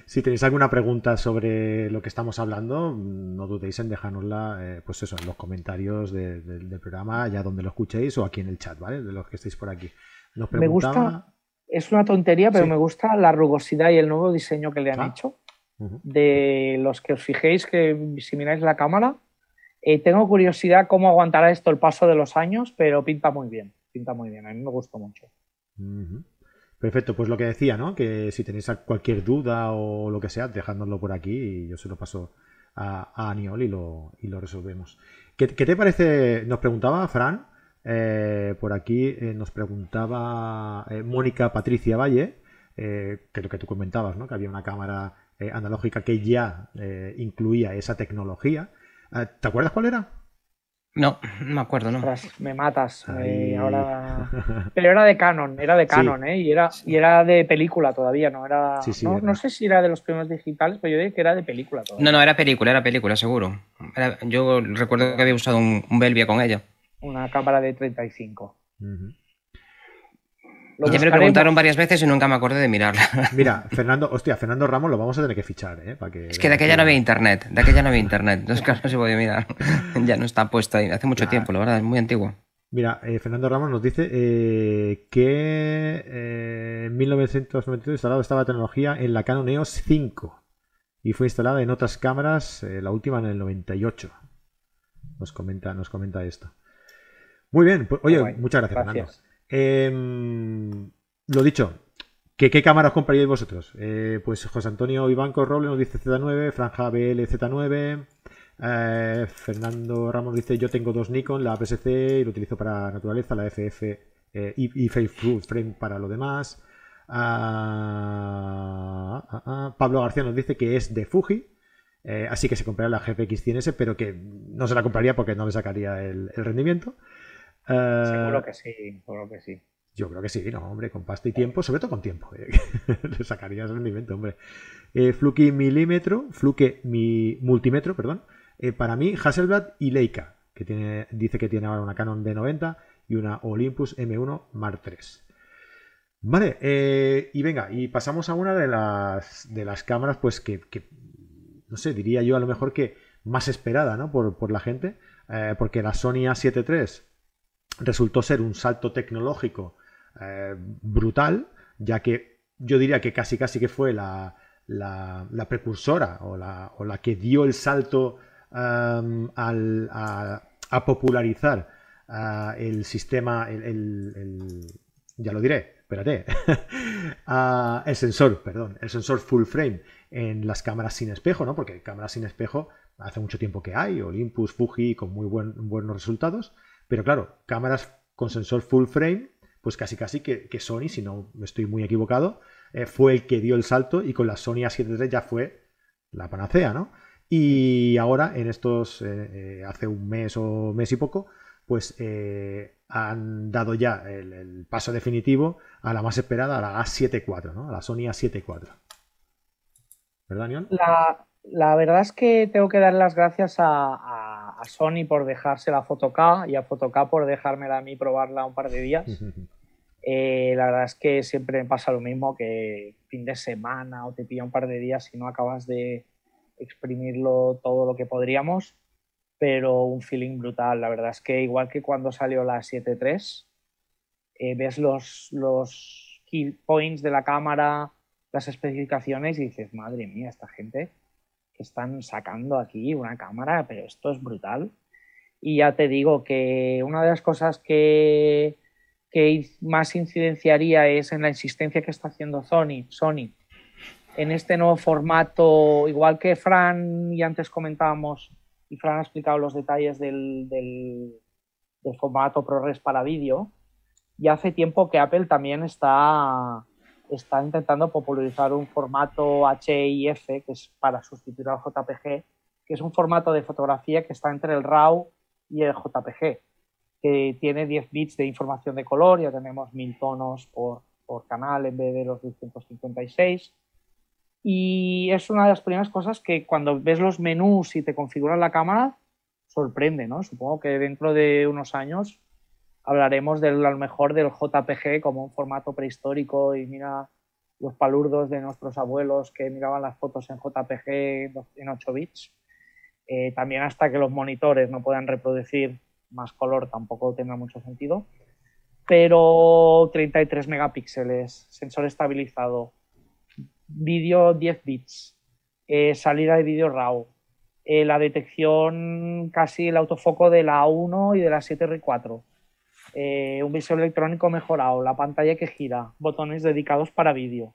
Si tenéis alguna pregunta sobre lo que estamos hablando, no dudéis en dejárnosla, eh, pues eso, en los comentarios del programa, ya donde lo escuchéis o aquí en el chat, ¿vale? De los que estéis por aquí. Me gusta es una tontería, pero me gusta la rugosidad y el nuevo diseño que le han ah. hecho. De los que os fijéis que si miráis la cámara, eh, tengo curiosidad cómo aguantará esto el paso de los años, pero pinta muy bien, pinta muy bien, a mí me gustó mucho. Perfecto, pues lo que decía, ¿no? Que si tenéis cualquier duda o lo que sea, dejádnoslo por aquí y yo se lo paso a, Aniol y lo, y lo resolvemos. ¿Qué, ¿Qué, te parece? Nos preguntaba Fran eh, por aquí eh, nos preguntaba Mónica Patricia Valle, que lo que tú comentabas, ¿no? que había una cámara analógica que ya incluía esa tecnología. ¿Te acuerdas cuál era? No, no me acuerdo, ¿no? me matas. ahora... Pero era de Canon, era de Canon, ¿eh? Y era, y era de película todavía, ¿no? Era... no, sé si era de los primeros digitales, pero yo diría que era de película todavía. No, no, era película, era película, seguro. yo recuerdo que había usado un, un Belvia con ella una cámara de 35. Ya me lo preguntaron varias veces y nunca me acordé de mirarla. Mira, Fernando, hostia, Fernando Ramos lo vamos a tener que fichar, ¿eh? es que de aquella no había internet, de aquella no había internet, entonces claro, no se podía mirar. ya no está puesto ahí, hace mucho tiempo, la verdad, es muy antiguo. Mira, eh, Fernando Ramos nos dice eh, que eh, en 1992 instalado estaba tecnología en la Canon EOS 5 y fue instalada en otras cámaras, la última en el 98. Nos comenta, nos comenta esto. Muy bien, pues, oye, muchas gracias, Fernando. Em, lo dicho, ¿qué, ¿qué cámaras compraríais vosotros? Eh, pues José Antonio Ibanco Roble nos dice Z9, Franja BL Z9. Eh, Fernando Ramos dice: Yo tengo dos Nikon, la APS-C y lo utilizo para naturaleza, la FF eh, y, Facebook Frame para lo demás. Ah, ah, ah, Pablo García nos dice que es de Fuji, así que se compraría la GFX 100S, pero que no se la compraría porque no le sacaría el rendimiento. Seguro eh, que sí, seguro que sí. Yo creo que sí, no, hombre, con pasta y tiempo, sobre todo con tiempo. Eh, le sacarías el rendimiento, hombre. Eh, Fluke milímetro, Fluke mi multímetro, perdón. para mí, Hasselblad y Leica, que tiene, dice que tiene ahora una Canon D90 y una Olympus M1 Mark III. Vale, y venga, y pasamos a una de las, de las cámaras, pues que, no sé, diría yo a lo mejor que más esperada, ¿no? Por, por la gente, porque la Sony A7 III resultó ser un salto tecnológico eh, brutal, ya que yo diría que casi casi que fue la, precursora o la, o la, que dio el salto a, popularizar el sistema, el, ya lo diré, espérate, el sensor, perdón, el sensor full frame en las cámaras sin espejo, ¿no? Porque cámaras sin espejo hace mucho tiempo que hay, Olympus, Fuji, con muy buenos resultados. Pero claro, cámaras con sensor full frame, pues casi casi que, Sony, si no me estoy muy equivocado, eh, fue el que dio el salto y con la Sony A7 III ya fue la panacea, ¿no? Y ahora, en estos, eh, eh, hace un mes o mes y poco, pues han dado ya el, paso definitivo a la más esperada, a la A7 IV, ¿no? A la Sony A7 IV. ¿Verdad, Nion? La, verdad es que tengo que dar las gracias a Sony por dejarse la foto K y a Foto por dejármela a mí probarla un par de días. Eh, la verdad es que siempre me pasa lo mismo que fin de semana o te pilla un par de días y no acabas de exprimirlo todo lo que podríamos, pero un feeling brutal. La verdad es que igual que cuando salió la 7.3, eh, ves los, los key points de la cámara, las especificaciones y dices, madre mía, esta gente están sacando aquí una cámara, pero esto es brutal. Y ya te digo que una de las cosas que, más incidenciaría es en la insistencia que está haciendo Sony, Sony en este nuevo formato, igual que Fran y antes comentábamos, y Fran ha explicado los detalles del, del, del formato ProRes para vídeo, Y hace tiempo que Apple también está, está intentando popularizar un formato HIF, que es para sustituir al JPG, que es un formato de fotografía que está entre el RAW y el JPG, que tiene 10 bits de información de color, ya tenemos 1000 tonos por, por canal en vez de los 256. Y es una de las primeras cosas que cuando ves los menús y te configuras la cámara, sorprende, ¿no? Supongo que dentro de unos años hablaremos del, a lo mejor del JPG como un formato prehistórico y mira los palurdos de nuestros abuelos que miraban las fotos en JPG en 8 bits. Eh, también hasta que los monitores no puedan reproducir más color tampoco tendrá mucho sentido. Pero 33 megapíxeles, sensor estabilizado, vídeo 10 bits, eh, salida de vídeo RAW, eh, la detección casi el autofoco de la A1 y de la 7R4, eh, un visor electrónico mejorado, la pantalla que gira, botones dedicados para vídeo.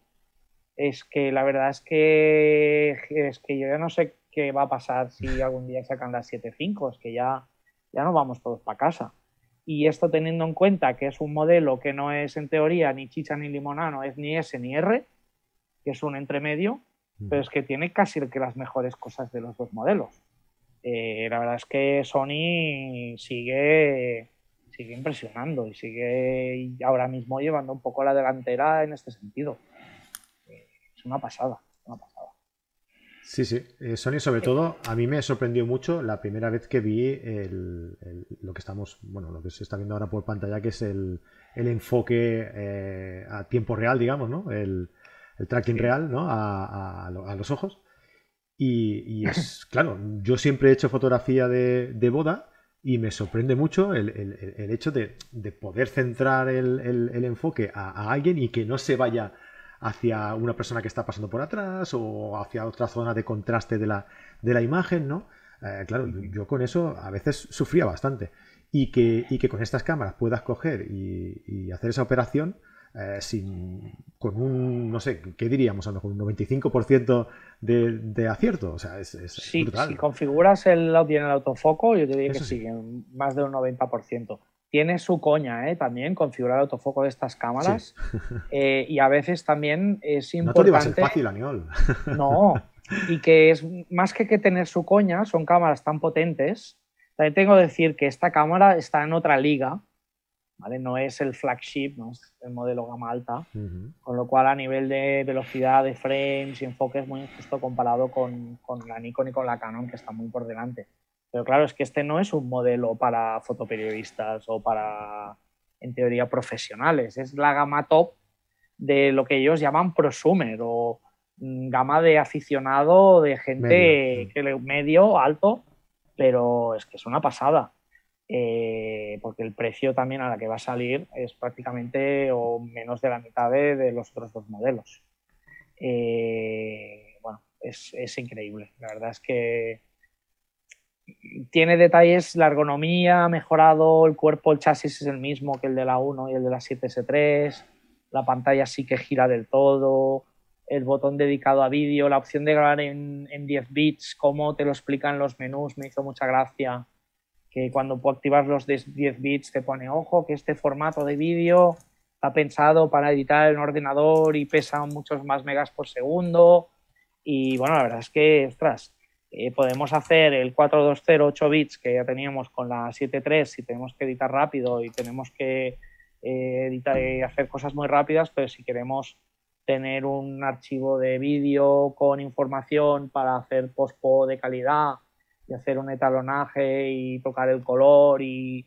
Es que la verdad es que, es que yo ya no sé qué va a pasar si algún día sacan las 7.5, es que ya, ya nos vamos todos para casa. Y esto teniendo en cuenta que es un modelo que no es en teoría ni chicha ni limonano, es ni S ni R, que es un entremedio, pero es que tiene casi que las mejores cosas de los dos modelos. Eh, la verdad es que Sony sigue sigue impresionando y sigue ahora mismo llevando un poco la delantera en este sentido. Es una pasada, una pasada. Sí, sí. Eh, Sony, sobre todo, a mí me sorprendió mucho la primera vez que vi lo que estamos, bueno, lo que se está viendo ahora por pantalla, que es el, enfoque eh, a tiempo real, digamos, ¿no? El, tracking real, ¿no? A, los ojos. Y, es, claro, yo siempre he hecho fotografía de, de boda y me sorprende mucho el, hecho de, poder centrar el, enfoque a, alguien y que no se vaya hacia una persona que está pasando por atrás o hacia otra zona de contraste de la, de la imagen, ¿no? Eh, claro, yo con eso a veces sufría bastante. Y que, y que con estas cámaras puedas coger y hacer esa operación, eh, sin, con un, no sé, ¿qué diríamos? A lo mejor un 95% de, de acierto. O sea, es, sí, Si configuras el audio en el autofoco, yo te diría que sí, más de un 90%. Tiene su coña, ¿eh? También configurar el autofoco de estas cámaras. Eh, y a veces también es importante... No te fácil, Aniol. no, y que es más que, que tener su coña, son cámaras tan potentes. También tengo que decir que esta cámara está en otra liga no es el flagship, no es el modelo gama alta, con lo cual a nivel de velocidad de frames y enfoque es muy injusto comparado con, la Nikon y con la Canon, que está muy por delante. Pero claro, es que este no es un modelo para fotoperiodistas o para, en teoría, profesionales. Es la gama top de lo que ellos llaman prosumer o mm, gama de aficionado, de gente que medio, alto, pero es que es una pasada. Eh, porque el precio también a la que va a salir es prácticamente o menos de la mitad de, los otros dos modelos. Eh, bueno, es, increíble. La verdad es que tiene detalles, la ergonomía ha mejorado, el cuerpo, el chasis es el mismo que el de la 1 y el de la 7S3, la pantalla sí que gira del todo, el botón dedicado a vídeo, la opción de grabar en, en 10 bits, cómo te lo explican los menús, me hizo mucha gracia que cuando activar los 10 bits te pone, ojo, que este formato de vídeo está pensado para editar en ordenador y pesa muchos más megas por segundo. Y bueno, la verdad es que, ostras, eh, podemos hacer el 420 8 bits que ya teníamos con la 7.3 si tenemos que editar rápido y tenemos que eh, editar, y hacer cosas muy rápidas, pero si queremos tener un archivo de vídeo con información para hacer post de calidad y hacer un etalonaje y tocar el color y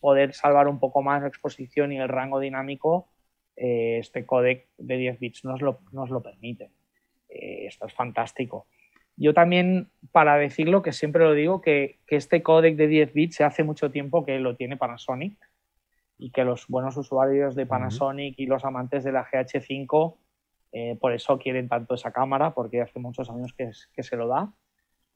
poder salvar un poco más la exposición y el rango dinámico, eh, este codec de 10 bits nos lo, nos lo permite. Eh, esto es fantástico. Yo también, para decirlo, que siempre lo digo, que, que este codec de 10 bits se hace mucho tiempo que lo tiene Panasonic y que los buenos usuarios de Panasonic y los amantes de la GH5 eh, por eso quieren tanto esa cámara, porque hace muchos años que, que se lo da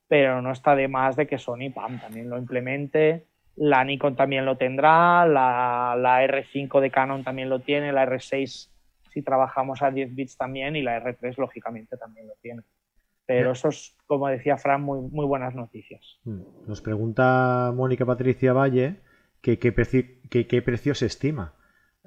pero no está de más de que Sony PAM también lo implemente. La Nikon también lo tendrá, la, la, R5 de Canon también lo tiene, la R6 si trabajamos a 10 bits también y la R3 lógicamente también lo tiene. Pero eso es, como decía Fran, muy, muy buenas noticias. Mm. Nos pregunta Mónica Patricia Valle que qué precio, se estima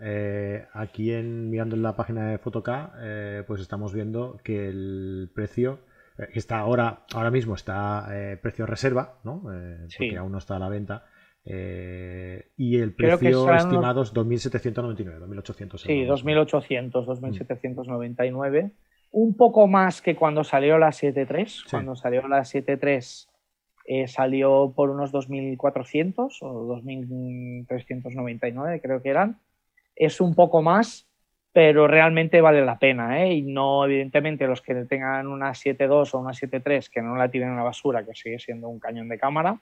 eh, aquí en mirando en la página de Fotoca, eh, pues estamos viendo que el precio eh, está ahora, ahora mismo está precio reserva, ¿no? Porque aún no está a la venta. y el precio estimado es 2.799, 2.800 Sí, 2.800, 2.799. Un poco más que cuando salió la 7.3. Cuando salió la 7.3 salió por unos 2.400 o 2.399 creo que eran es un poco más, pero realmente vale la pena. ¿eh? Y no, evidentemente, los que tengan una 7.2 o una 7.3 que no la tiren a la basura, que sigue siendo un cañón de cámara.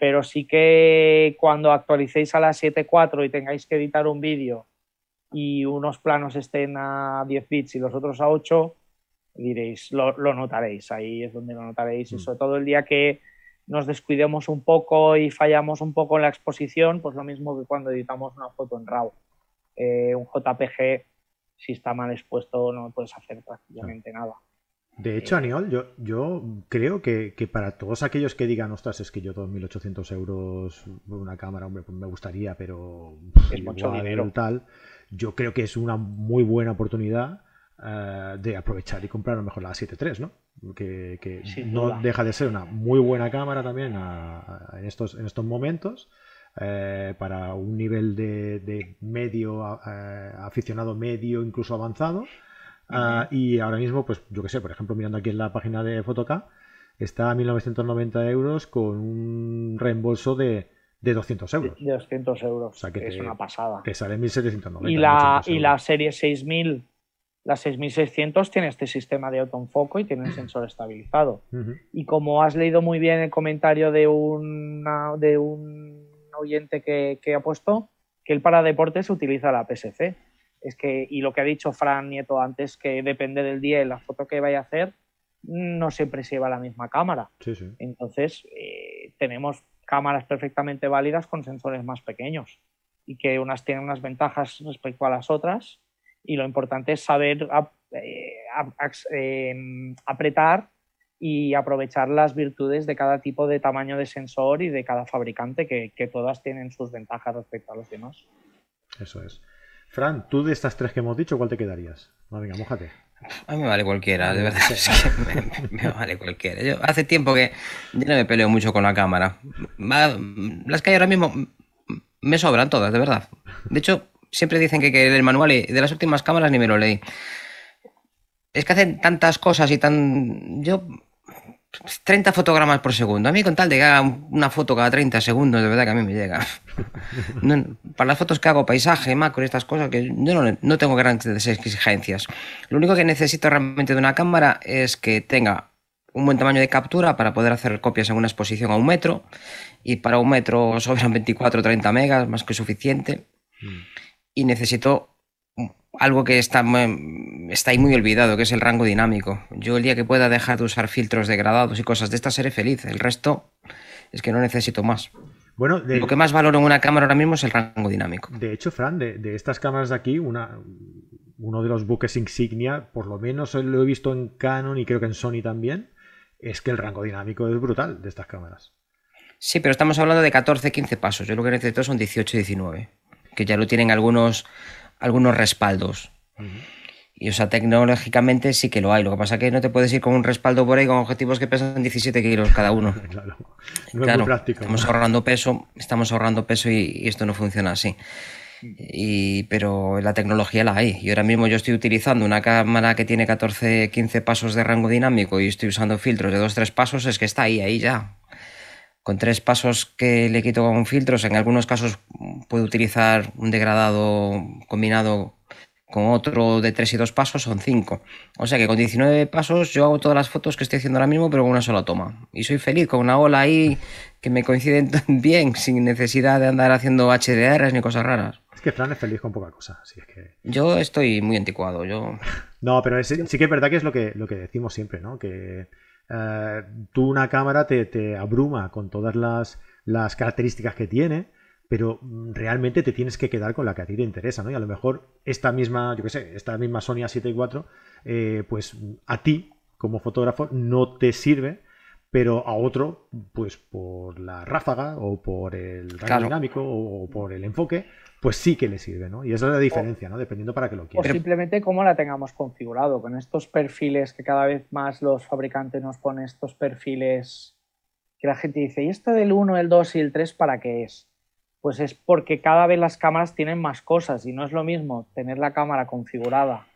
Pero sí que cuando actualicéis a la 7.4 y tengáis que editar un vídeo y unos planos estén a 10 bits y los otros a 8, diréis, lo, notaréis. Ahí es donde lo notaréis. Y mm. sobre todo el día que nos descuidemos un poco y fallamos un poco en la exposición, pues lo mismo que cuando editamos una foto en RAW. Eh, un JPG, si está mal expuesto, no puedes hacer prácticamente nada. De hecho, Aniol, yo, yo creo que, para todos aquellos que digan, ostras, es que yo 2.800 euros por una cámara, hombre, pues me gustaría, pero es mucho dinero. Tal, yo creo que es una muy buena oportunidad eh, de aprovechar y comprar a lo mejor la 7.3, ¿no? Que, no deja de ser una muy buena cámara también en, estos, en estos momentos. Eh, para un nivel de, medio, eh, aficionado medio, incluso avanzado. Ah, y ahora mismo, pues yo que sé, por ejemplo, mirando aquí en la página de Fotoca, está a 1990 euros con un reembolso de, de 200 euros. De 200 euros, que es una pasada. Que sale 1790. Y la, y la serie 6000, la 6600 tiene este sistema de autoenfoco y tiene el sensor estabilizado. Y como has leído muy bien el comentario de, una, de un oyente que, ha puesto que él para deportes utiliza la PSC. Es que, y lo que ha dicho Fran Nieto antes, que depende del día y la foto que vaya a hacer, no siempre se lleva la misma cámara. Entonces, eh, tenemos cámaras perfectamente válidas con sensores más pequeños y que unas tienen unas ventajas respecto a las otras y lo importante es saber eh, em, apretar y aprovechar las virtudes de cada tipo de tamaño de sensor y de cada fabricante, que, todas tienen sus ventajas respecto a los demás. Eso es. Fran, tú de estas tres que hemos dicho, ¿cuál te quedarías? No, venga, mójate. A mí me vale cualquiera, de verdad. me, vale cualquiera. Yo hace tiempo que yo no me peleo mucho con la cámara. Las que hay ahora mismo me sobran todas, de verdad. De hecho, siempre dicen que, que el manual de las últimas cámaras ni me lo leí. Es que hacen tantas cosas y tan. Yo 30 fotogramas por segundo. A mí con tal de que haga una foto cada 30 segundos, de verdad que a mí me llega. para las fotos que hago, paisaje, macro y estas cosas, que yo no, tengo grandes exigencias. Lo único que necesito realmente de una cámara es que tenga un buen tamaño de captura para poder hacer copias en una exposición a un metro. Y para un metro sobran 24 o 30 megas, más que suficiente. Mm. Y necesito algo que está, está ahí muy olvidado, que es el rango dinámico. Yo el día que pueda dejar de usar filtros degradados y cosas de estas seré feliz. El resto es que no necesito más. Bueno, lo que más valoro en una cámara ahora mismo es el rango dinámico. De hecho, Fran, de, estas cámaras de aquí, una, uno de los buques insignia, por lo menos lo he visto en Canon y creo que en Sony también, es que el rango dinámico es brutal de estas cámaras. Sí, pero estamos hablando de 14, 15 pasos. Yo lo que necesito son 18, 19, que ya lo tienen algunos algunos respaldos. Y o sea, tecnológicamente sí que lo hay. Lo que pasa es que no te puedes ir con un respaldo por ahí con objetivos que pesan 17 kilos cada uno. claro, no es muy práctico. Estamos ahorrando peso, estamos ahorrando peso y, esto no funciona así. Y, pero la tecnología la hay. Y ahora mismo yo estoy utilizando una cámara que tiene 14, 15 pasos de rango dinámico y estoy usando filtros de 2, 3 pasos, es que está ahí, ahí ya con tres pasos que le quito con filtros, en algunos casos puedo utilizar un degradado combinado con otro de tres y dos pasos, son cinco. O sea que con 19 pasos yo hago todas las fotos que estoy haciendo ahora mismo, pero con una sola toma. Y soy feliz con una ola ahí que me coinciden bien, sin necesidad de andar haciendo HDRs ni cosas raras. Es que Fran es feliz con poca cosa, así es que... Yo estoy muy anticuado, yo... No, pero sí que es verdad que es lo que, lo que decimos siempre, ¿no? Que eh, tú una cámara te, abruma con todas las, características que tiene, pero mm, realmente te tienes que quedar con la que a ti te interesa, ¿no? Y a lo mejor esta misma, yo qué sé, esta misma Sony A7 IV, eh, pues a ti, como fotógrafo, no te sirve pero a otro, pues por la ráfaga o por el rango dinámico o por el enfoque, pues sí que le sirve, ¿no? Y esa es la diferencia, ¿no? Dependiendo para qué lo quieras. O simplemente cómo la tengamos configurado, con estos perfiles que cada vez más los fabricantes nos ponen, estos perfiles que la gente dice, ¿y esto del 1, el 2 y el 3 para qué es? Pues es porque cada vez las cámaras tienen más cosas y no es lo mismo tener la cámara configurada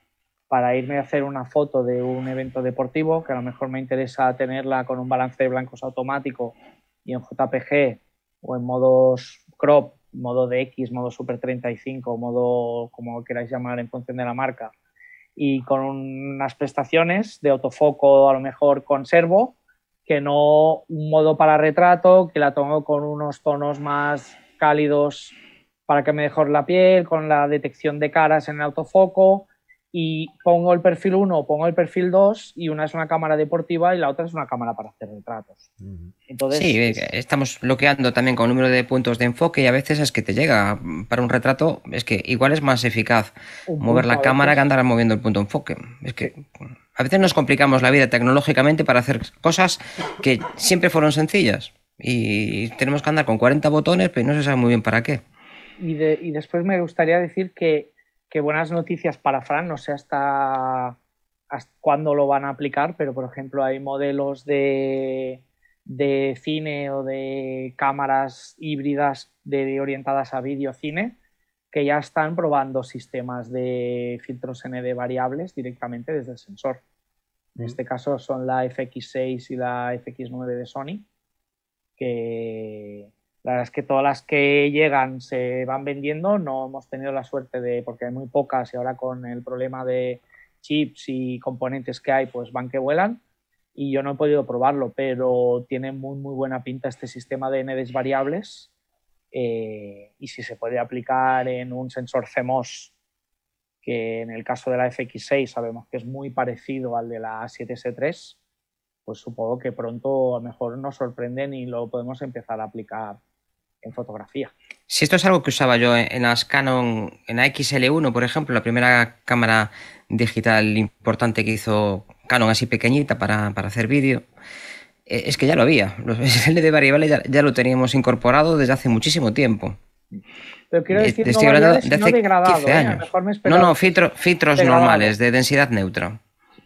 para irme a hacer una foto de un evento deportivo, que a lo mejor me interesa tenerla con un balance de blancos automático y en JPG o en modos crop, modo de X, modo Super 35, modo como queráis llamar en función de la marca, y con unas prestaciones de autofoco a lo mejor conservo, que no un modo para retrato, que la tomo con unos tonos más cálidos para que me mejore la piel, con la detección de caras en el autofoco, y pongo el perfil 1 pongo el perfil 2 y una es una cámara deportiva y la otra es una cámara para hacer retratos. Entonces, sí, estamos bloqueando también con el número de puntos de enfoque y a veces es que te llega para un retrato, es que igual es más eficaz mover la cámara que andar moviendo el punto de enfoque. Es que a veces nos complicamos la vida tecnológicamente para hacer cosas que siempre fueron sencillas y tenemos que andar con 40 botones, pero no se sabe muy bien para qué. Y, y después me gustaría decir que Qué buenas noticias para Fran, no sé hasta, cuándo lo van a aplicar, pero por ejemplo hay modelos de, cine o de cámaras híbridas de, orientadas a vídeo cine que ya están probando sistemas de filtros ND variables directamente desde el sensor. En este caso son la FX6 y la FX9 de Sony, que, la verdad es que todas las que llegan se van vendiendo, no hemos tenido la suerte de, porque hay muy pocas y ahora con el problema de chips y componentes que hay, pues van que vuelan. Y yo no he podido probarlo, pero tiene muy, muy buena pinta este sistema de NDs variables. Eh, y si se puede aplicar en un sensor CMOS, que en el caso de la FX6 sabemos que es muy parecido al de la 7S3, pues supongo que pronto a lo mejor nos sorprenden y lo podemos empezar a aplicar en fotografía. Si esto es algo que usaba yo en las Canon, en la XL1, por ejemplo, la primera cámara digital importante que hizo Canon así pequeñita para, hacer vídeo, eh, es que ya lo había. Los SL de variables ya, lo teníamos incorporado desde hace muchísimo tiempo. Pero quiero decir, no de hace degradado, 15 ¿eh? no, no, filtros normales, de densidad neutra.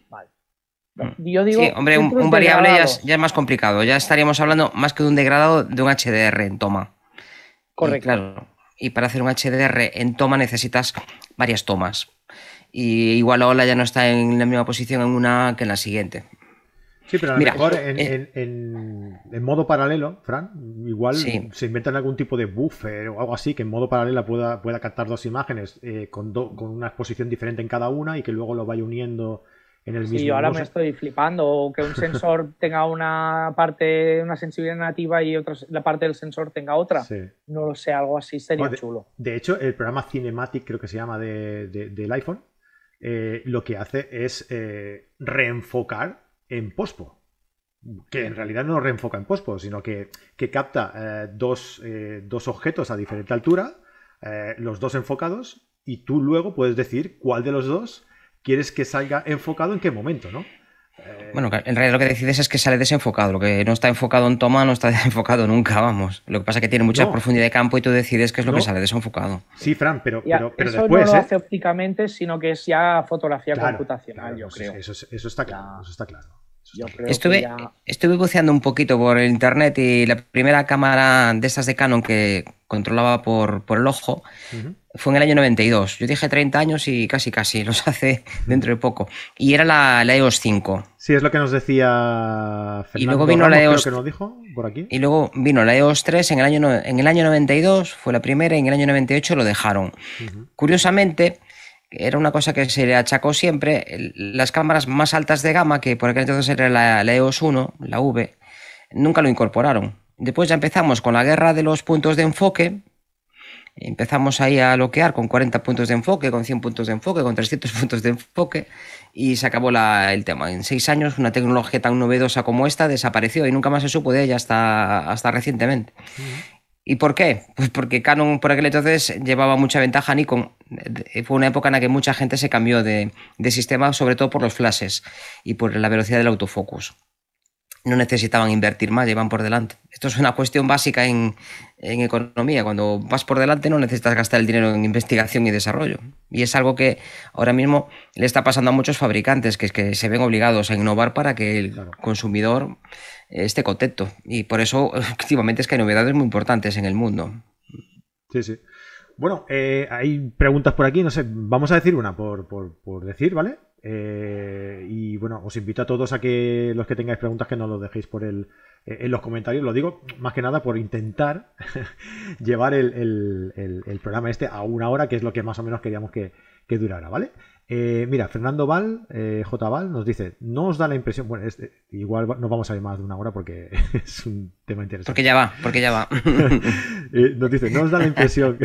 Vale. Yo digo, sí, hombre, un, variable ya es, ya es, más complicado. Ya estaríamos hablando más que de un degradado de un HDR en toma. Correcto. Y, claro, y para hacer un HDR en toma necesitas varias tomas. Y igual la ola ya no está en la misma posición en una que en la siguiente. Sí, pero a lo mejor eh, en, modo paralelo, Fran, igual se inventan algún tipo de buffer o algo así que en modo paralelo pueda, pueda captar dos imágenes eh, con, con, una exposición diferente en cada una y que luego lo vaya uniendo en el mismo. Sí, yo ahora me estoy flipando. O que un sensor tenga una parte, una sensibilidad nativa y otra, la parte del sensor tenga otra. No lo sé, algo así sería chulo. De hecho, el programa Cinematic, creo que se llama, de, del iPhone, eh, lo que hace es eh, reenfocar en pospo. Que en realidad no reenfoca en pospo, sino que, capta eh, dos, dos, objetos a diferente altura, los dos enfocados, y tú luego puedes decir cuál de los dos quieres que salga enfocado en qué momento, ¿no? Eh, bueno, en realidad lo que decides es que sale desenfocado. Lo que no está enfocado en toma no está enfocado nunca, vamos. Lo que pasa es que tiene mucha profundidad de campo y tú decides qué es lo que sale desenfocado. Sí, Fran, pero, pero, eso después. No lo ¿eh? hace ópticamente, sino que es ya fotografía computacional, yo creo. Eso, está claro. Eso está claro. Estuve, estuve buceando un poquito por el internet y la primera cámara de estas de Canon que controlaba por, por el ojo fue en el año 92. Yo dije 30 años y casi casi, los hace dentro de poco. Y era la, EOS 5. Sí, es lo que nos decía Fernando y luego vino la EOS, que nos dijo por aquí. Y luego vino la EOS 3 en el, año, en el año 92, fue la primera, y en el año 98 lo dejaron. Curiosamente, era una cosa que se le achacó siempre, las cámaras más altas de gama, que por aquel entonces era la, la EOS 1, la V, nunca lo incorporaron. Después ya empezamos con la guerra de los puntos de enfoque, Empezamos ahí a bloquear con 40 puntos de enfoque, con 100 puntos de enfoque, con 300 puntos de enfoque y se acabó el tema. En seis años una tecnología tan novedosa como esta desapareció y nunca más se supo de ella hasta, hasta recientemente. ¿Y por qué? Pues porque Canon por aquel entonces llevaba mucha ventaja a Nikon. Fue una época en la que mucha gente se cambió de, de sistema, sobre todo por los flashes y por la velocidad del autofocus. no necesitaban invertir más, llevan por delante. Esto es una cuestión básica en, economía. Cuando vas por delante no necesitas gastar el dinero en investigación y desarrollo. Y es algo que ahora mismo le está pasando a muchos fabricantes, que es que se ven obligados a innovar para que el consumidor esté contento. Y por eso, efectivamente, es que hay novedades muy importantes en el mundo. Sí, sí. Bueno, eh, hay preguntas por aquí, no sé, vamos a decir una por, por decir, ¿vale? Eh, y bueno, os invito a todos a que los que tengáis preguntas que no lo dejéis por el, eh, en los comentarios. Lo digo más que nada por intentar llevar el, programa este a una hora, que es lo que más o menos queríamos que, que durara, ¿vale? Eh, mira, Fernando Val, J. Val, nos dice, no os da la impresión, bueno, igual no vamos a ir más de una hora porque es un tema interesante. Porque ya va, porque ya va. nos dice, no os da la impresión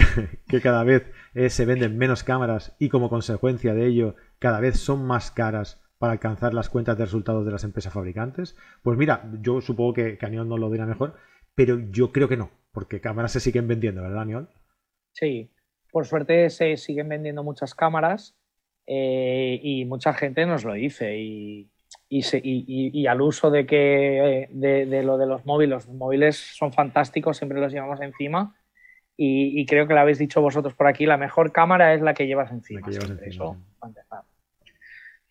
que cada vez se venden menos cámaras y como consecuencia de ello cada vez son más caras para alcanzar las cuentas de resultados de las empresas fabricantes? Pues mira, yo supongo que, que no lo dirá mejor, pero yo creo que no, porque cámaras se siguen vendiendo, ¿verdad, Aniol? Sí, por suerte se siguen vendiendo muchas cámaras eh, y mucha gente nos lo dice. Y, y, al uso de que de, lo de los móviles, los móviles son fantásticos, siempre los llevamos encima. Y, creo que lo habéis dicho vosotros por aquí, la mejor cámara es la que llevas encima. Eso,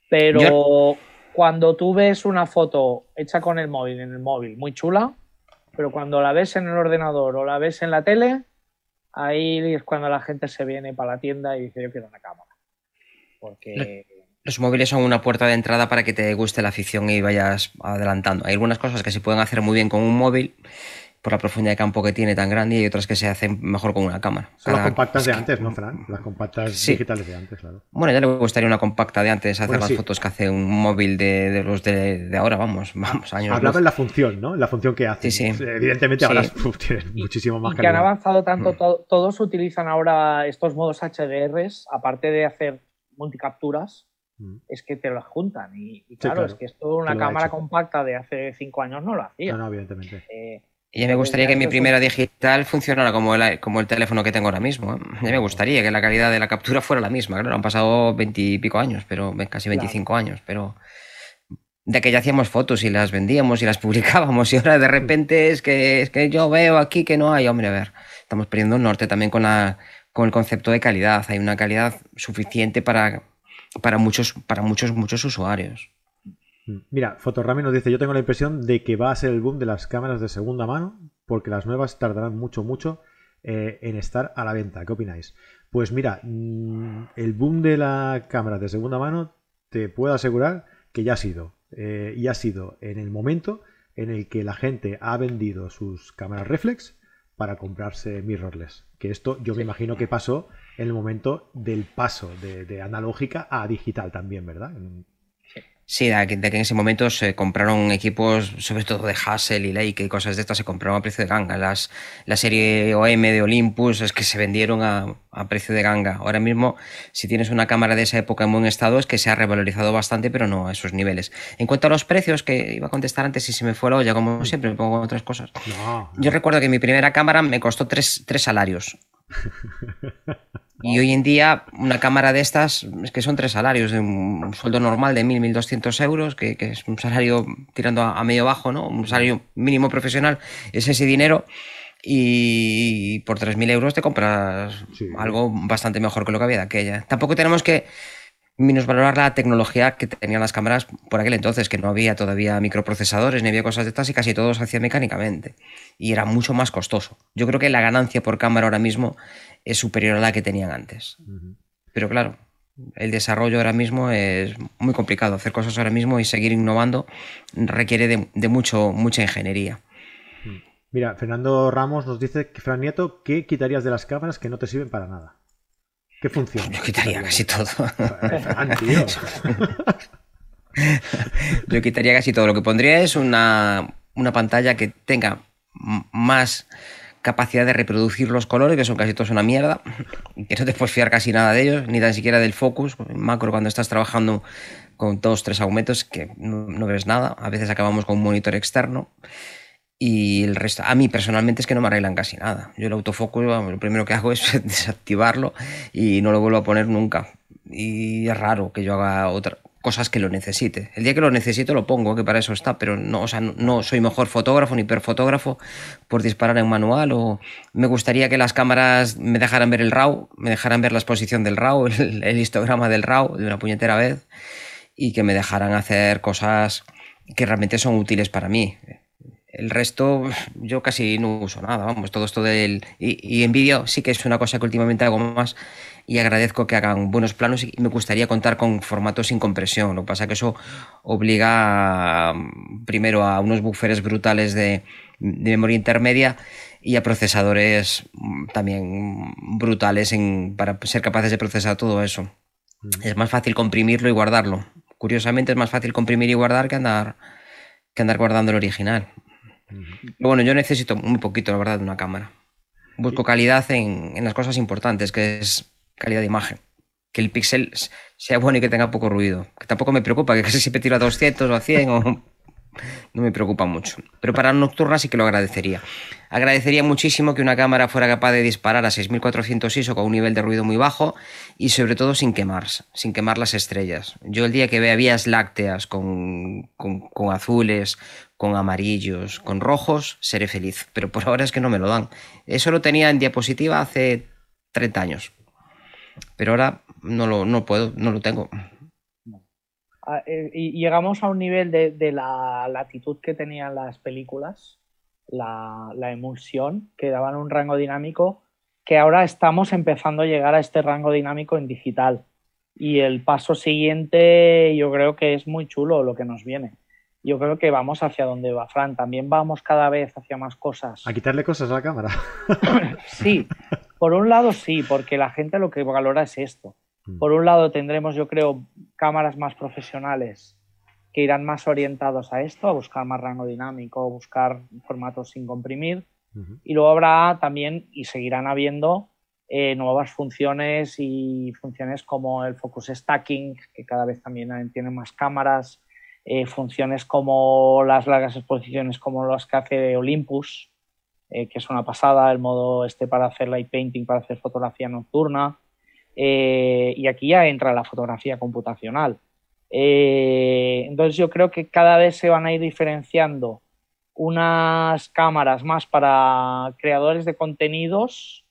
pero cuando tú ves una foto hecha con el móvil, en el móvil, muy chula, pero cuando la ves en el ordenador o la ves en la tele, ahí es cuando la gente se viene para la tienda y dice yo quiero una cámara. Porque... Los móviles son una puerta de entrada para que te guste la afición y vayas adelantando. Hay algunas cosas que se pueden hacer muy bien con un móvil por la profundidad de campo que tiene tan grande y otras que se hacen mejor con una cámara. Son las compactas de antes, ¿no, Fran? Las compactas digitales de antes, claro. Bueno, ya le gustaría una compacta de antes, hacer las fotos que hace un móvil de, los de, ahora, vamos, vamos, años. Hablaba en la función, ¿no? La función que hace. Sí, sí. Evidentemente ahora tienen muchísimo más y que han avanzado tanto, mm. todos utilizan ahora estos modos HDRs, aparte de hacer multicapturas, mm. es que te las juntan. Y, claro, es que esto una cámara compacta de hace cinco años no lo hacía. No, no, evidentemente. Eh, y ya me gustaría que mi primera digital funcionara como el, como el teléfono que tengo ahora mismo. ¿eh? Ya me gustaría que la calidad de la captura fuera la misma. Claro, han pasado veintipico años, pero casi veinticinco años, pero de que ya hacíamos fotos y las vendíamos y las publicábamos y ahora de repente es que, es que yo veo aquí que no hay, hombre, a ver, estamos perdiendo el norte también con, la, con el concepto de calidad. Hay una calidad suficiente para, para, muchos, para muchos, muchos usuarios. Mm. Mira, Fotorami nos dice, yo tengo la impresión de que va a ser el boom de las cámaras de segunda mano, porque las nuevas tardarán mucho, mucho eh, en estar a la venta. ¿Qué opináis? Pues mira, mm, el boom de la cámara de segunda mano, te puedo asegurar que ya ha sido. Eh, y ha sido en el momento en el que la gente ha vendido sus cámaras reflex para comprarse mirrorless. Que esto yo me imagino que pasó en el momento del paso de, de analógica a digital también, ¿verdad? Sí, de que, en ese momento se compraron equipos, sobre todo de Hassel y Leica y cosas de estas, se compraron a precio de ganga. Las, la serie OM de Olympus es que se vendieron a, precio de ganga. Ahora mismo, si tienes una cámara de esa época en buen estado, es que se ha revalorizado bastante, pero no a esos niveles. En cuanto a los precios, que iba a contestar antes y se me fue la olla, como siempre, me pongo otras cosas. Yo recuerdo que mi primera cámara me costó tres, tres salarios. Y hoy en día una cámara de estas es que son tres salarios, de un sueldo normal de 1.000, 1.200 euros, que, es un salario tirando a, medio bajo, ¿no? Un salario mínimo profesional, es ese dinero y por 3.000 euros te compras algo bastante mejor que lo que había de aquella. Tampoco tenemos que valorar la tecnología que tenían las cámaras por aquel entonces, que no había todavía microprocesadores ni había cosas de estas y casi todo se hacía mecánicamente. Y era mucho más costoso. Yo creo que la ganancia por cámara ahora mismo es superior a la que tenían antes. Pero claro, el desarrollo ahora mismo es muy complicado. Hacer cosas ahora mismo y seguir innovando requiere de, mucho, mucha ingeniería. Mira, Fernando Ramos nos dice, Fran Nieto, ¿qué quitarías de las cámaras que no te sirven para nada? ¿Qué función? Yo quitaría casi todo. Yo quitaría casi todo. Lo que pondría es una, pantalla que tenga más capacidad de reproducir los colores, que son casi todos una mierda, que no te puedes fiar casi nada de ellos, ni tan siquiera del focus, macro cuando estás trabajando con dos, tres aumentos, que no, no ves nada, a veces acabamos con un monitor externo. Y el resto, a mí personalmente es que no me arreglan casi nada. Yo el autofocus lo primero que hago es desactivarlo y no lo vuelvo a poner nunca. Y es raro que yo haga otra, cosas que lo necesite. El día que lo necesito lo pongo, que para eso está, pero no, o sea, no, soy mejor fotógrafo ni hiperfotógrafo por disparar en manual o me gustaría que las cámaras me dejaran ver el RAW, me dejaran ver la exposición del RAW, el, histograma del RAW de una puñetera vez y que me dejaran hacer cosas que realmente son útiles para mí. El resto yo casi no uso nada, vamos, todo esto del... Y, y en vídeo sí que es una cosa que últimamente hago más y agradezco que hagan buenos planos y me gustaría contar con formatos sin compresión. Lo que pasa es que eso obliga mm, primero a unos buffers brutales de, memoria intermedia y a procesadores mm, también brutales para ser capaces de procesar todo eso. Es más fácil comprimirlo y guardarlo. Curiosamente es más fácil comprimir y guardar que andar, que andar guardando el original. bueno, yo necesito muy poquito, la verdad, de una cámara. Busco calidad en, en las cosas importantes, que es calidad de imagen. Que el píxel sea bueno y que tenga poco ruido. Que tampoco me preocupa, que casi siempre tiro a 200 o a 100 o... No me preocupa mucho. Pero para nocturna sí que lo agradecería. Agradecería muchísimo que una cámara fuera capaz de disparar a 6400 ISO con un nivel de ruido muy bajo y sobre todo sin quemar, sin quemar las estrellas. Yo el día que vea vías lácteas con, con azules, con amarillos, con rojos, seré feliz. Pero por ahora es que no me lo dan. Eso lo tenía en diapositiva hace 30 años pero ahora no lo no puedo, no lo tengo. Ah, eh, y llegamos a un nivel de, la latitud que tenían las películas, la, emulsión, que daban un rango dinámico, que ahora estamos empezando a llegar a este rango dinámico en digital. Y el paso siguiente yo creo que es muy chulo lo que nos viene. Yo creo que vamos hacia donde va Fran. También vamos cada vez hacia más cosas. A quitarle cosas a la cámara. sí, por un lado sí, porque la gente lo que valora es esto. Mm. Por un lado tendremos, yo creo, cámaras más profesionales que irán más orientados a esto, a buscar más rango dinámico, buscar formatos sin comprimir. Y luego habrá también, y seguirán habiendo, eh, nuevas funciones y funciones como el focus stacking, que cada vez también tienen más cámaras, eh, funciones como las largas exposiciones como las que hace Olympus, eh, que es una pasada, el modo este para hacer light painting, para hacer fotografía nocturna. Eh, y aquí ya entra la fotografía computacional. Entonces yo creo que cada vez se van a ir diferenciando unas cámaras más para creadores de contenidos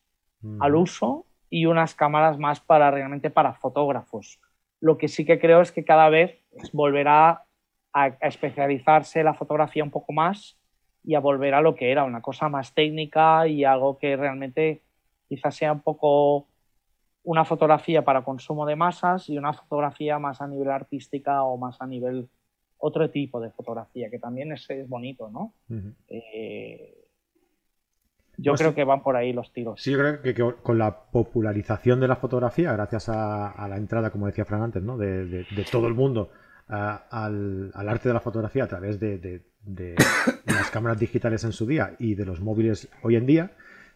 al uso y unas cámaras más para realmente para fotógrafos. Lo que sí que creo es que cada vez volverá a especializarse la fotografía un poco más y a volver a lo que era, una cosa más técnica y algo que realmente quizás sea un poco una fotografía para consumo de masas y una fotografía más a nivel artística o más a nivel otro tipo de fotografía, que también es, bonito, ¿no? Eh, yo pues creo que van por ahí los tiros. Sí, yo creo que, con la popularización de la fotografía, gracias a, la entrada, como decía Fran antes, ¿no? de, todo el mundo al, arte de la fotografía a través de, de las cámaras digitales en su día y de los móviles hoy en día,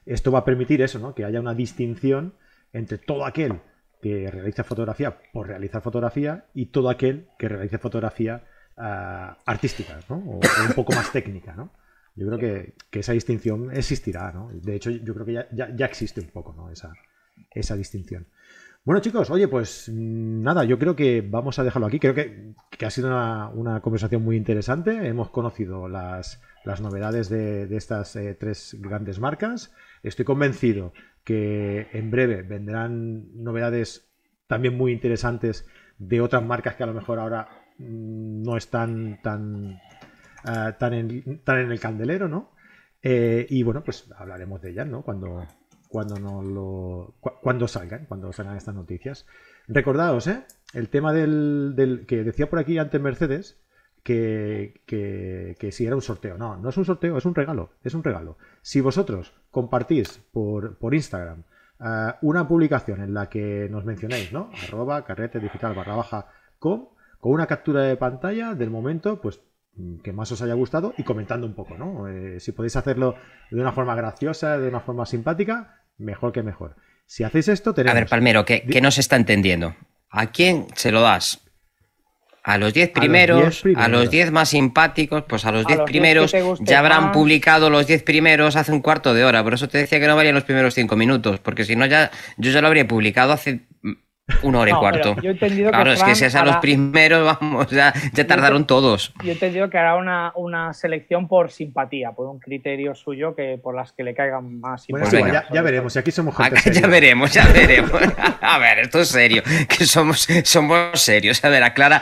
esto va a permitir eso, ¿no? Que haya una distinción entre todo aquel que realiza fotografía por realizar fotografía y todo aquel que realice fotografía ah, artística, ¿no? O, un poco más técnica, ¿no? Yo creo que, esa distinción existirá, ¿no? De hecho, yo creo que ya, ya, existe un poco, ¿no? Esa, esa distinción. Bueno, chicos, oye, pues mm, nada, yo creo que vamos a dejarlo aquí. Creo que, ha sido una, conversación muy interesante. Hemos conocido las, novedades de, estas eh, tres grandes marcas. Estoy convencido que en breve vendrán novedades también muy interesantes de otras marcas que a lo mejor ahora mm, no están tan, eh, tan, en, en, el candelero, ¿no? Eh, y bueno, pues hablaremos de ellas, ¿no? Cuando, cuando, no lo, cuando salgan, cuando salgan estas noticias. Recordaos, ¿eh? El tema del, que decía por aquí antes Mercedes, que, que, si era un sorteo. No, no es un sorteo, es un regalo. Es un regalo. Si vosotros compartís por, por Instagram eh, una publicación en la que nos mencionéis, ¿no? Arroba carrete digital barra baja com, con una captura de pantalla del momento, pues que más os haya gustado y comentando un poco, ¿no? Eh, si podéis hacerlo de una forma graciosa, de una forma simpática, mejor que mejor. Si hacéis esto, tenemos... A ver, Palmero, ¿qué, no se está entendiendo? ¿A quién se lo das? A los 10 primeros, a los 10 más simpáticos, pues a los 10 primeros ya habrán publicado los 10 primeros hace un cuarto de hora. Por eso te decía que no valían los primeros 5 minutos, porque si no ya yo ya lo habría publicado hace Una hora y cuarto. Yo he entendido claro, es que si es a los primeros, vamos, ya, ya tardaron todos. Yo he entendido que hará una, una, selección por simpatía, por un criterio suyo que por las que le caigan más bueno, ya, ya, veremos, y aquí somos gente Ya veremos, ya veremos. a ver, esto es serio, que somos, somos serios. A ver, aclara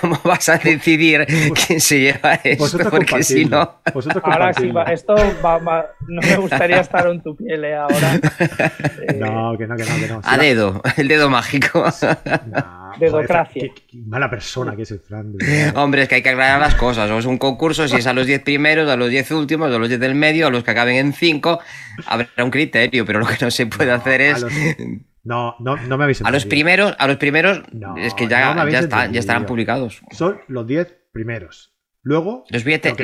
cómo vas a decidir quién se lleva esto, porque si no... Ahora sí, esto va, no me gustaría estar en tu piel ¿eh? ahora. no, que no, que no, que no. a dedo, el dedo mágico. Dedocracia. Qué, mala persona que es el Fran. Hombre, es que hay que aclarar las cosas. O es un concurso, si es a los 10 primeros, a los 10 últimos, a los 10 del medio, a los que acaben en 5, habrá un criterio, pero lo que no se puede hacer es. No, no, no me habéis entendido. A los primeros, a los primeros es que ya, ya, ya estarán publicados. Son los 10 primeros. Luego. Los voy, a, tener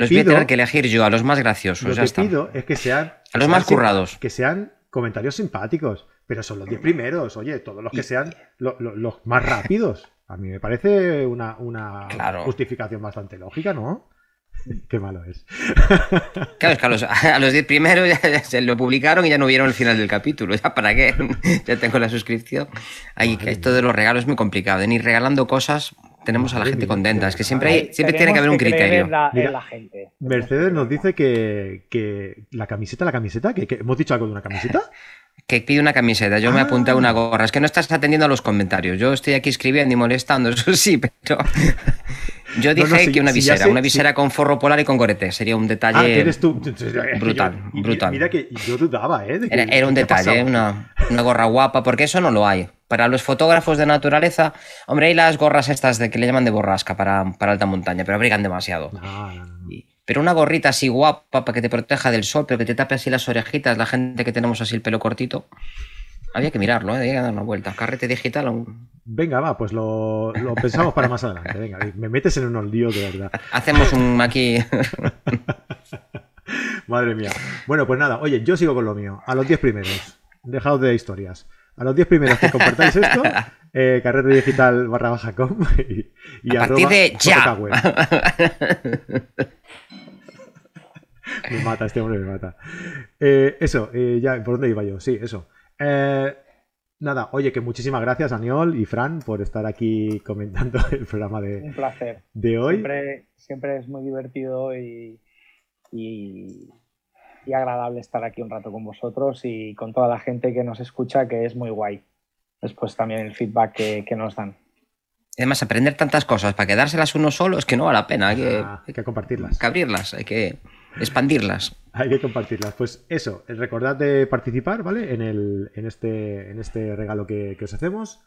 que elegir yo, a los más graciosos. Lo que pido es que sean. A los más currados. Que sean comentarios simpáticos. Pero son los 10 primeros, oye, todos los que sean los más rápidos. A mí me parece una, justificación bastante lógica, ¿no? Qué malo es. Claro, es que a los, 10 primeros ya, se lo publicaron y ya no vieron el final del capítulo. ¿Ya para qué? Ya tengo la suscripción. Ahí, que esto de los regalos es muy complicado. De ir regalando cosas, tenemos a la gente contenta. Es que siempre, hay, siempre tiene que haber un criterio. La, la gente. Mercedes nos dice que, que, la camiseta, la camiseta, que, hemos dicho algo de una camiseta que pide una camiseta, yo me apunté a una ah. gorra. Es que no estás atendiendo a los comentarios. Yo estoy aquí escribiendo y molestando, eso sí, pero. Yo dije que una visera, una visera con forro polar y con gorete. Sería un detalle. Ah, eres tú. Brutal, brutal. Mira que yo dudaba, ¿eh? era, un detalle, una, una, gorra guapa, porque eso no lo hay. Para los fotógrafos de naturaleza, hombre, hay las gorras estas de que le llaman de borrasca para, para alta montaña, pero abrigan demasiado. No, no. Pero una gorrita así guapa para que te proteja del sol, pero que te tape así las orejitas, la gente que tenemos así el pelo cortito. Había que mirarlo, ¿eh? había que dar una vuelta. Carrete digital. Venga, va, pues lo, pensamos para más adelante. Venga, me metes en unos líos de verdad. Hacemos un aquí. Madre mía. Bueno, pues nada, oye, yo sigo con lo mío. A los 10 primeros. Dejaos de historias. A los 10 primeros que compartáis esto, eh, carrete digital barra baja com y, a partir de ya. me mata, este hombre me mata. Eh, eso, eh, ya, ¿por dónde iba yo? Sí, eso. Eh, nada, oye, que muchísimas gracias, Aniol y Fran, por estar aquí comentando el programa de, Un placer. de hoy. Siempre, es muy divertido y, y, agradable estar aquí un rato con vosotros y con toda la gente que nos escucha, que es muy guay. Después también el feedback que, nos dan. Además, aprender tantas cosas para quedárselas uno solo es que no vale la pena. Hay que, ah, hay que compartirlas. Hay que abrirlas, hay que expandirlas. Hay que compartirlas. Pues eso, recordad de participar, ¿vale? En, el, en, este, en este regalo que, os hacemos.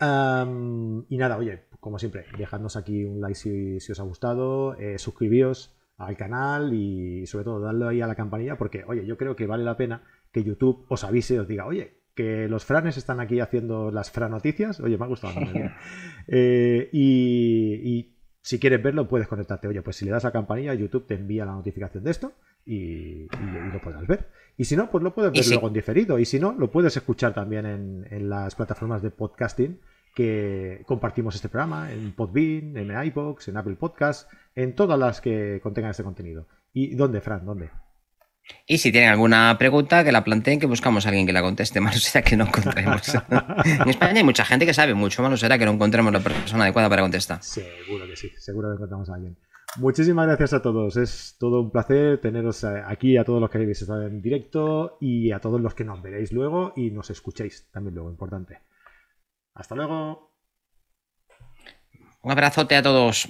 y nada, oye, como siempre, dejadnos aquí un like si, os ha gustado, eh, suscribíos al canal y sobre todo darle ahí a la campanilla porque, oye, yo creo que vale la pena que YouTube os avise, os diga, oye, que los franes están aquí haciendo las fran noticias. Oye, me ha gustado. eh, y si quieres verlo, puedes conectarte. Oye, pues si le das a campanilla, YouTube te envía la notificación de esto y, lo podrás ver. Y si no, pues lo puedes ver luego en diferido. Y si no, lo puedes escuchar también en, las plataformas de podcasting que compartimos este programa, en Podbean, en iBox, en Apple Podcast, en todas las que contengan este contenido. ¿Y dónde, Fran? ¿Dónde? Y si tienen alguna pregunta, que la planteen, que buscamos a alguien que la conteste. Malo será que no encontremos. en España hay mucha gente que sabe mucho. Malo será que no encontremos la persona adecuada para contestar. Seguro que sí. Seguro que encontramos a alguien. Muchísimas gracias a todos. Es todo un placer teneros eh, aquí, a todos los que habéis estado en directo y a todos los que nos veréis luego y nos escuchéis también luego, importante. Hasta luego. Un abrazote a todos.